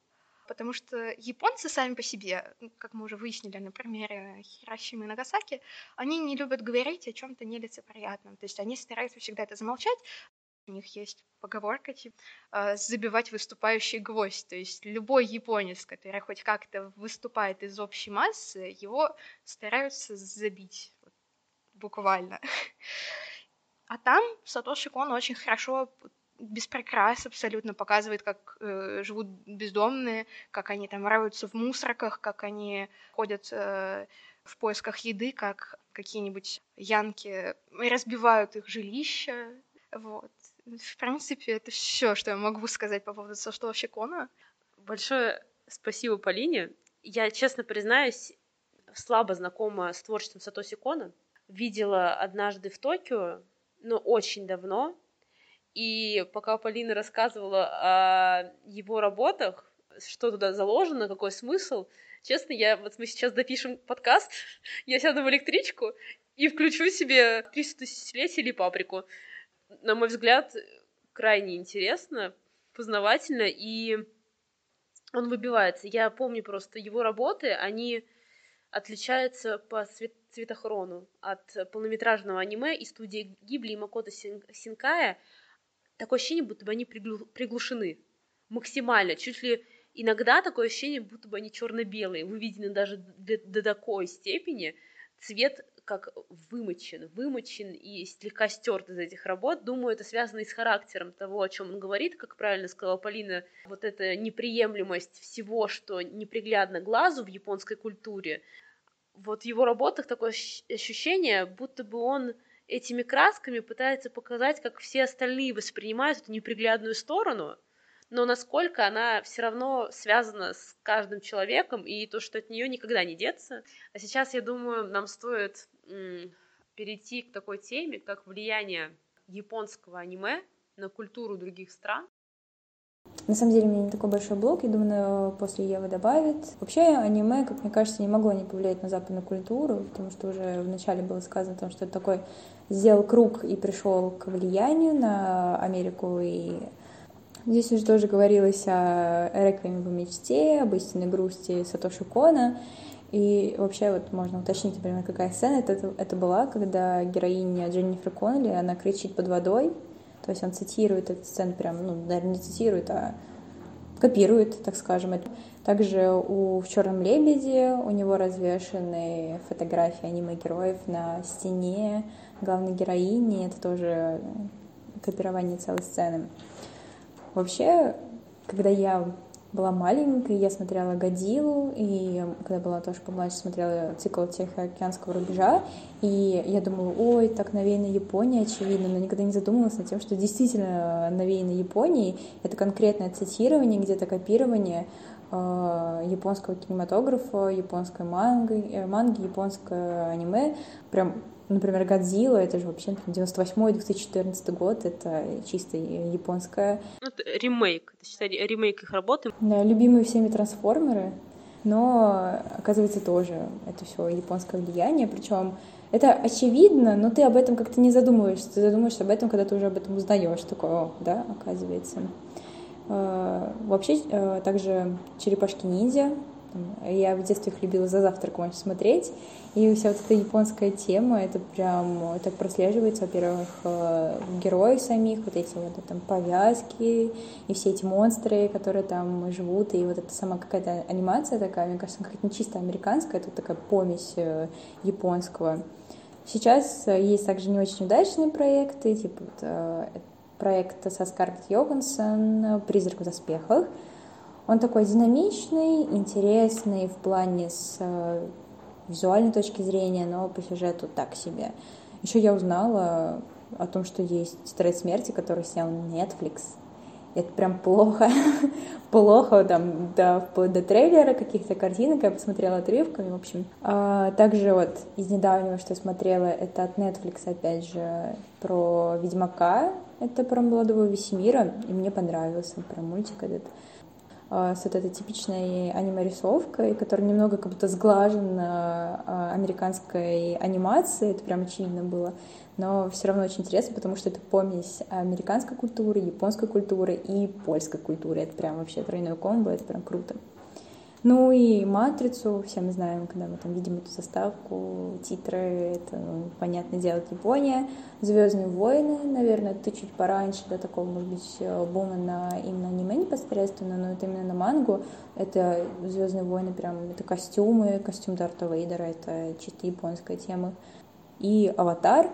потому что японцы сами по себе, как мы уже выяснили на примере Хиросимы и Нагасаки, они не любят говорить о чем-то нелицеприятном. То есть они стараются всегда это замолчать, у них есть поговорка, типа, забивать выступающий гвоздь. То есть любой японец, который хоть как-то выступает из общей массы, его стараются забить. Буквально. А там Сатоши Кон очень хорошо без прикрас абсолютно показывает, как э, живут бездомные, как они там воруются в мусорках, как они ходят э, в поисках еды, как какие-нибудь янки разбивают их жилища. Вот. В принципе, это все, что я могу сказать по поводу Саштова Кона. Большое спасибо Полине. Я, честно признаюсь, слабо знакома с творчеством Сатоси Кона. Видела однажды в Токио, но очень давно. И пока Полина рассказывала о его работах, что туда заложено, какой смысл, честно, я вот мы сейчас допишем подкаст, я сяду в электричку и включу себе 300 тысячелетий или паприку на мой взгляд, крайне интересно, познавательно, и он выбивается. Я помню просто его работы, они отличаются по цвет цветохрону от полнометражного аниме и студии Гибли и Макото Синкая. Такое ощущение, будто бы они приглу приглушены максимально, чуть ли иногда такое ощущение, будто бы они черно-белые, выведены даже до, до такой степени. Цвет как вымочен, вымочен и слегка стерт из этих работ. Думаю, это связано и с характером того, о чем он говорит, как правильно сказала Полина, вот эта неприемлемость всего, что неприглядно глазу в японской культуре. Вот в его работах такое ощущение, будто бы он этими красками пытается показать, как все остальные воспринимают эту неприглядную сторону – но насколько она все равно связана с каждым человеком, и то, что от нее никогда не деться. А сейчас, я думаю, нам стоит м- перейти к такой теме, как влияние японского аниме на культуру других стран. На самом деле у меня не такой большой блок, я думаю, после Евы добавит. Вообще аниме, как мне кажется, не могло не повлиять на западную культуру, потому что уже вначале было сказано, том, что это такой сделал круг и пришел к влиянию на Америку и Здесь уже тоже говорилось о реквиеме в мечте, об истинной грусти Сатоши Кона. И вообще вот можно уточнить, например, какая сцена это, это была, когда героиня Дженнифер Коннелли, она кричит под водой, то есть он цитирует эту сцену прям, ну, наверное, не цитирует, а копирует, так скажем. Также у в Черном лебеде у него развешаны фотографии аниме-героев на стене главной героини. Это тоже копирование целой сцены. Вообще, когда я была маленькой, я смотрела «Годзиллу», и когда была тоже помладше, смотрела цикл Тихоокеанского рубежа, и я думала, ой, так навеяно Япония, очевидно, но никогда не задумывалась над тем, что действительно навеяно Японией. Это конкретное цитирование, где-то копирование э, японского кинематографа, японской манги, э, манги, японское аниме. Прям Например, Годзилла, это же вообще 98-2014 год, это чисто японская. Ну, это ремейк, это считай, ремейк их работы. Да, любимые всеми трансформеры, но оказывается тоже это все японское влияние, причем это очевидно, но ты об этом как-то не задумываешься. Ты задумываешься об этом, когда ты уже об этом узнаешь. Такое, о, да, оказывается. Э, вообще, э, также «Черепашки-ниндзя». Я в детстве их любила за завтраком очень смотреть. И вся вот эта японская тема, это прям так прослеживается, во-первых, э, героев самих, вот эти вот там повязки, и все эти монстры, которые там живут, и вот эта сама какая-то анимация такая, мне кажется, какая-то не чисто американская, это такая помесь японского. Сейчас есть также не очень удачные проекты, типа вот, проект со Скарлетт Йоханссон «Призрак в доспехах». Он такой динамичный, интересный в плане с э, визуальной точки зрения, но по сюжету так себе. Еще я узнала о том, что есть «Тетрадь смерти», который снял Netflix — это прям плохо, плохо, там, да, вплоть до трейлера, каких-то картинок, я посмотрела отрывками, в общем. А, также вот из недавнего, что смотрела, это от Netflix, опять же, про Ведьмака, это про молодого Весемира, и мне понравился про мультик этот с вот этой типичной аниме-рисовкой, которая немного как будто сглажена а, американской анимацией, это прям очевидно было но все равно очень интересно, потому что это помесь американской культуры, японской культуры и польской культуры. Это прям вообще тройной комбо, это прям круто. Ну и «Матрицу», все мы знаем, когда мы там видим эту заставку, титры, это, ну, понятное дело, Япония. «Звездные войны», наверное, это чуть пораньше, да, такого, может быть, бума на именно аниме непосредственно, но это именно на мангу. Это «Звездные войны», прям, это костюмы, костюм Дарта Вейдера, это чисто японская тема. И «Аватар»,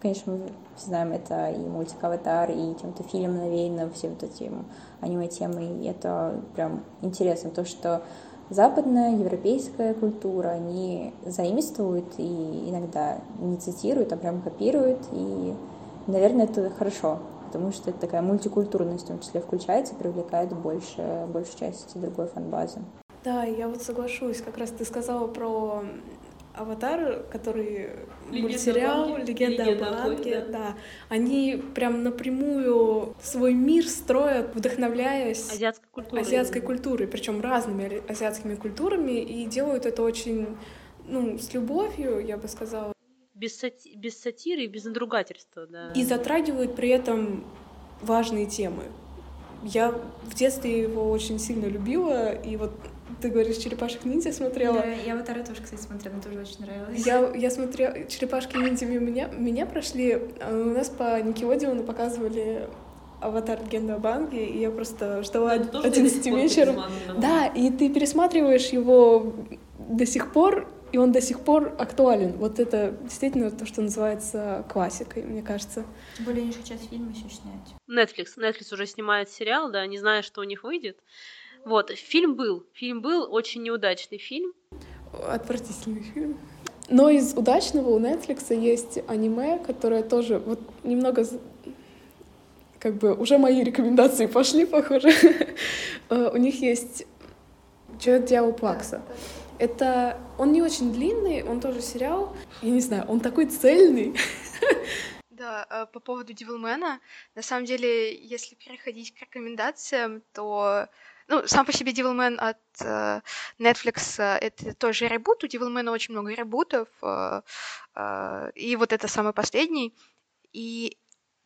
Конечно, мы все знаем, это и мультик «Аватар», и чем-то фильм навеяно, все вот эти аниме-темы, и это прям интересно, то, что западная, европейская культура, они заимствуют и иногда не цитируют, а прям копируют, и, наверное, это хорошо, потому что это такая мультикультурность в том числе включается, привлекает больше, большую часть другой фан-базы. Да, я вот соглашусь, как раз ты сказала про Аватар, который Легенда мультсериал «Легенда, Легенда о Банке», да. да, они прям напрямую свой мир строят, вдохновляясь азиатской культурой, азиатской культурой, причем разными азиатскими культурами, и делают это очень, ну, с любовью, я бы сказала. Без, сати... без сатиры и без надругательства, да. И затрагивают при этом важные темы. Я в детстве его очень сильно любила, и вот ты говоришь, черепашек ниндзя смотрела? Да, я Аватара тоже, кстати, смотрела, мне тоже очень нравилось. Я, я смотрела, черепашки ниндзя меня, меня прошли, а у нас по Никелодеону показывали Аватар Легенда о Банге, и я просто ждала 11 вечера. Да, и ты пересматриваешь его до сих пор, и он до сих пор актуален. Вот это действительно то, что называется классикой, мне кажется. Тем более они сейчас фильмы еще снять. Netflix. Netflix уже снимает сериал, да, не зная, что у них выйдет. Вот, фильм был. Фильм был, очень неудачный фильм. Отвратительный фильм. Но из удачного у Netflix есть аниме, которое тоже вот немного как бы уже мои рекомендации пошли, похоже. Э, у них есть Человек дьявол Плакса. Это он не очень длинный, он тоже сериал. Я не знаю, он такой цельный. Да, э, по поводу Дивилмена, на самом деле, если переходить к рекомендациям, то ну, сам по себе Devilman от э, Netflix э, это тоже ребут. У Devilman очень много ребутов. Э, э, и вот это самый последний. И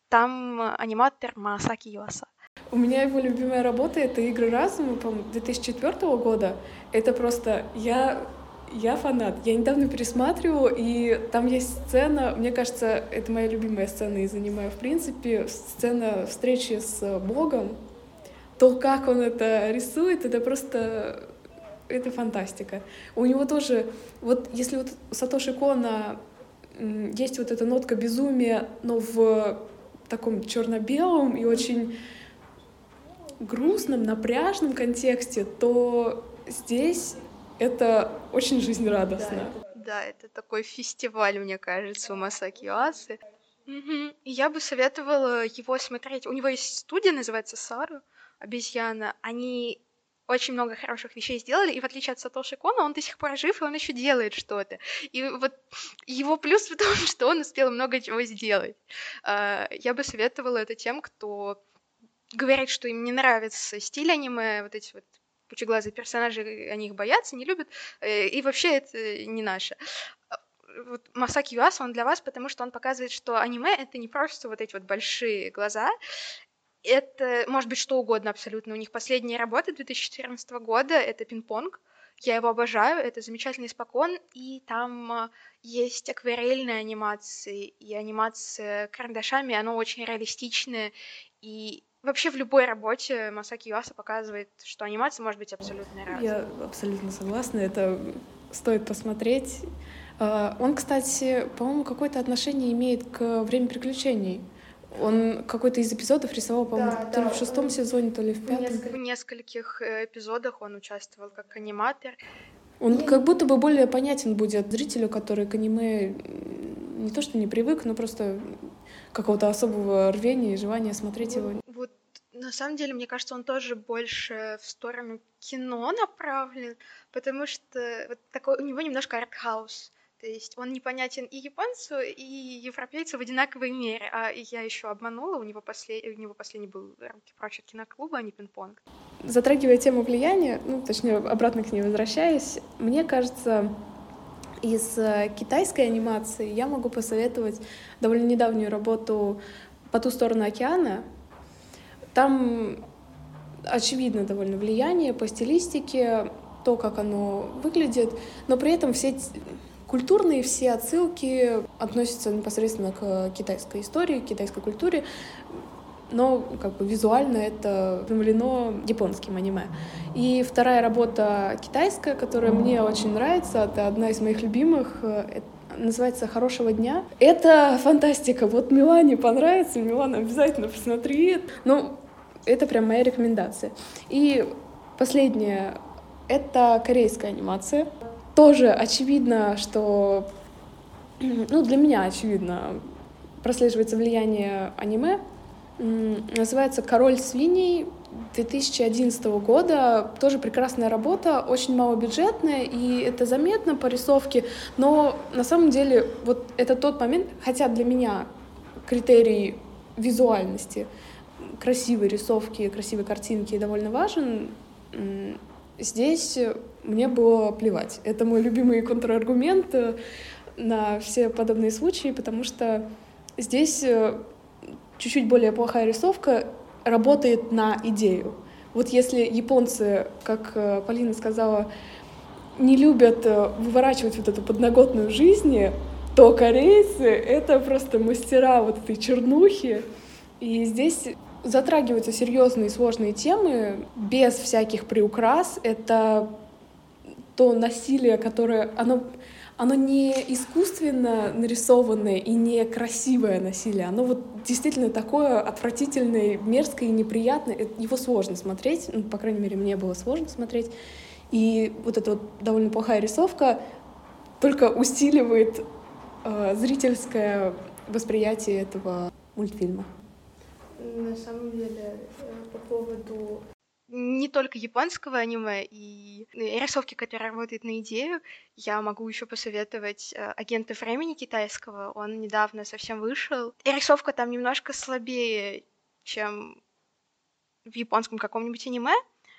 там аниматор Масаки Юаса. У меня его любимая работа — это «Игры разума», по-моему, 2004 года. Это просто... Я я фанат. Я недавно пересматривала, и там есть сцена, мне кажется, это моя любимая сцена из аниме, в принципе, сцена встречи с Богом, то, как он это рисует, это просто это фантастика. У него тоже, вот если вот у Сатоши Кона есть вот эта нотка безумия, но в таком черно-белом и очень грустном, напряжном контексте, то здесь это очень жизнерадостно. Да, да, это такой фестиваль, мне кажется, у Масаки Уасы. Угу. Я бы советовала его смотреть. У него есть студия, называется Сару обезьяна, они очень много хороших вещей сделали, и в отличие от Сатоши Кона, он до сих пор жив, и он еще делает что-то. И вот его плюс в том, что он успел много чего сделать. А, я бы советовала это тем, кто говорит, что им не нравится стиль аниме, вот эти вот пучеглазые персонажи, они их боятся, не любят, э, и вообще это не наше. вот Масаки Юаса, он для вас, потому что он показывает, что аниме — это не просто вот эти вот большие глаза, это может быть что угодно абсолютно. У них последняя работа 2014 года — это пинг-понг. Я его обожаю, это замечательный спокон, и там а, есть акварельные анимации, и анимация карандашами, оно очень реалистичное, и вообще в любой работе Масаки Юаса показывает, что анимация может быть абсолютно разной. Я абсолютно согласна, это стоит посмотреть. А, он, кстати, по-моему, какое-то отношение имеет к время приключений. Он какой-то из эпизодов рисовал, по-моему, Да, то ли да, в шестом он сезоне, то ли в В, пятом. в нескольких э, эпизодах он участвовал как аниматор. Он как будто бы более понятен будет зрителю, который к аниме не то что не привык, но просто какого-то особого рвения и желания смотреть его. Вот на самом деле, мне кажется, он тоже больше в сторону кино направлен, потому что вот такой, у него немножко артхаус. То есть он непонятен и японцу, и европейцу в одинаковой мере. А я еще обманула, у него, после... у него последний был «Руки прочь от киноклуба», а не пинг-понг. Затрагивая тему влияния, ну, точнее, обратно к ней возвращаясь, мне кажется, из э, китайской анимации я могу посоветовать довольно недавнюю работу «По ту сторону океана». Там очевидно довольно влияние по стилистике, то, как оно выглядит, но при этом все культурные все отсылки относятся непосредственно к китайской истории, к китайской культуре, но как бы визуально это вдохновлено японским аниме. И вторая работа китайская, которая мне очень нравится, это одна из моих любимых, э, называется «Хорошего дня». Это фантастика. Вот Милане понравится, Милана обязательно посмотри. Ну, это прям моя рекомендация. И последнее — это корейская анимация. Тоже очевидно, что... Ну, для меня очевидно, прослеживается влияние аниме. Называется «Король свиней» 2011 года. Тоже прекрасная работа, очень малобюджетная, и это заметно по рисовке. Но на самом деле вот это тот момент, хотя для меня критерий визуальности, красивой рисовки, красивой картинки довольно важен, здесь мне было плевать. Это мой любимый контраргумент э, на все подобные случаи, потому что здесь э, чуть-чуть более плохая рисовка работает на идею. Вот если японцы, как э, Полина сказала, не любят э, выворачивать вот эту подноготную жизни, то корейцы — это просто мастера вот этой чернухи. И здесь затрагиваются серьезные и сложные темы без всяких приукрас. Это то насилие, которое... Оно, оно не искусственно нарисованное и не красивое насилие. Оно вот действительно такое отвратительное, мерзкое и неприятное. Его сложно смотреть. Ну, по крайней мере, мне было сложно смотреть. И вот эта вот довольно плохая рисовка только усиливает э, зрительское восприятие этого мультфильма. На самом деле, э, по поводу не только японского аниме и и рисовки, которая работает на идею, я могу еще посоветовать э, агентов времени китайского. Он недавно совсем вышел. И рисовка там немножко слабее, чем в японском каком-нибудь аниме.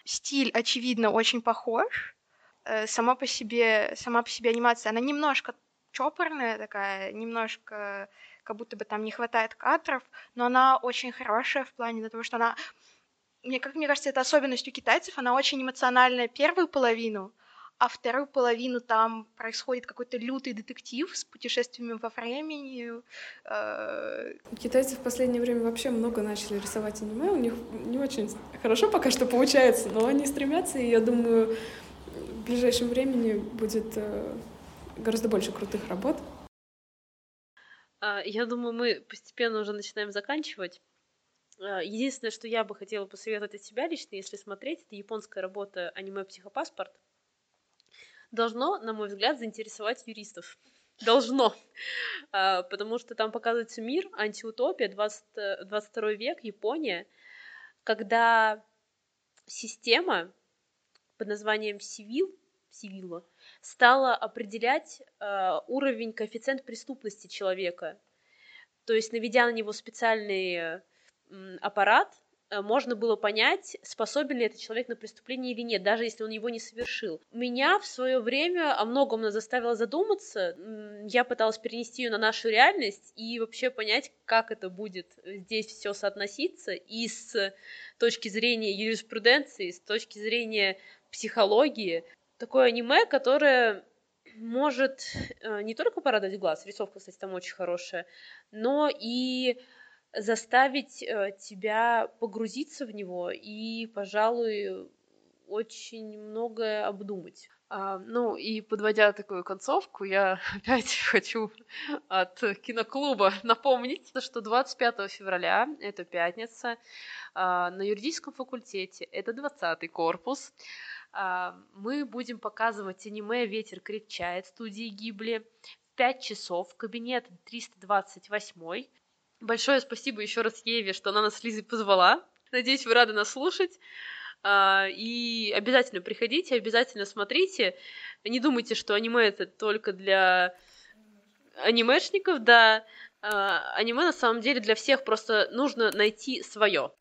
Стиль, очевидно, очень похож. Э, Сама по себе, сама по себе анимация, она немножко чопорная такая, немножко как будто бы там не хватает кадров, но она очень хорошая в плане того, что она мне, как мне кажется, это особенность у китайцев, она очень эмоциональная первую половину, а вторую половину там происходит какой-то лютый детектив с путешествиями во времени. э, Китайцы в последнее время вообще много начали рисовать аниме. У них не очень хорошо пока что получается, но они стремятся, и я думаю, в ближайшем времени будет э, гораздо больше крутых работ. А, Я думаю, мы постепенно уже начинаем заканчивать. А, Единственное, что я бы хотела посоветовать от себя лично, если смотреть, это японская работа аниме «Психопаспорт». Должно, на мой взгляд, заинтересовать юристов. Должно. А, Потому что там показывается мир, антиутопия, 20, э, 22 век, Япония, когда система под названием Сивил, Сивилла, стала определять э, уровень, коэффициент преступности человека. То есть, наведя на него специальный э, аппарат, Э, можно было понять, способен ли этот человек на преступление или нет, даже если он его не совершил. Меня в свое время о многом заставило задуматься. Я пыталась перенести ее на нашу реальность и вообще понять, как это будет здесь все соотноситься и с точки зрения юриспруденции, с точки зрения психологии. Такое аниме, которое может э, не только порадовать глаз, рисовка, кстати, там очень хорошая, но и заставить э, тебя погрузиться в него и, пожалуй, очень многое обдумать. А, ну и подводя такую концовку, я опять хочу от киноклуба напомнить, что 25 февраля, это пятница, а, на юридическом факультете, это 20 корпус, мы будем показывать аниме «Ветер крепчает» студии Гибли в 5 часов, кабинет 328 Большое спасибо еще раз Еве, что она нас с Лизой позвала. Надеюсь, вы рады нас слушать. А, и обязательно приходите, обязательно смотрите. Не думайте, что аниме это только для анимешников, да. А, аниме на самом деле для всех просто нужно найти свое.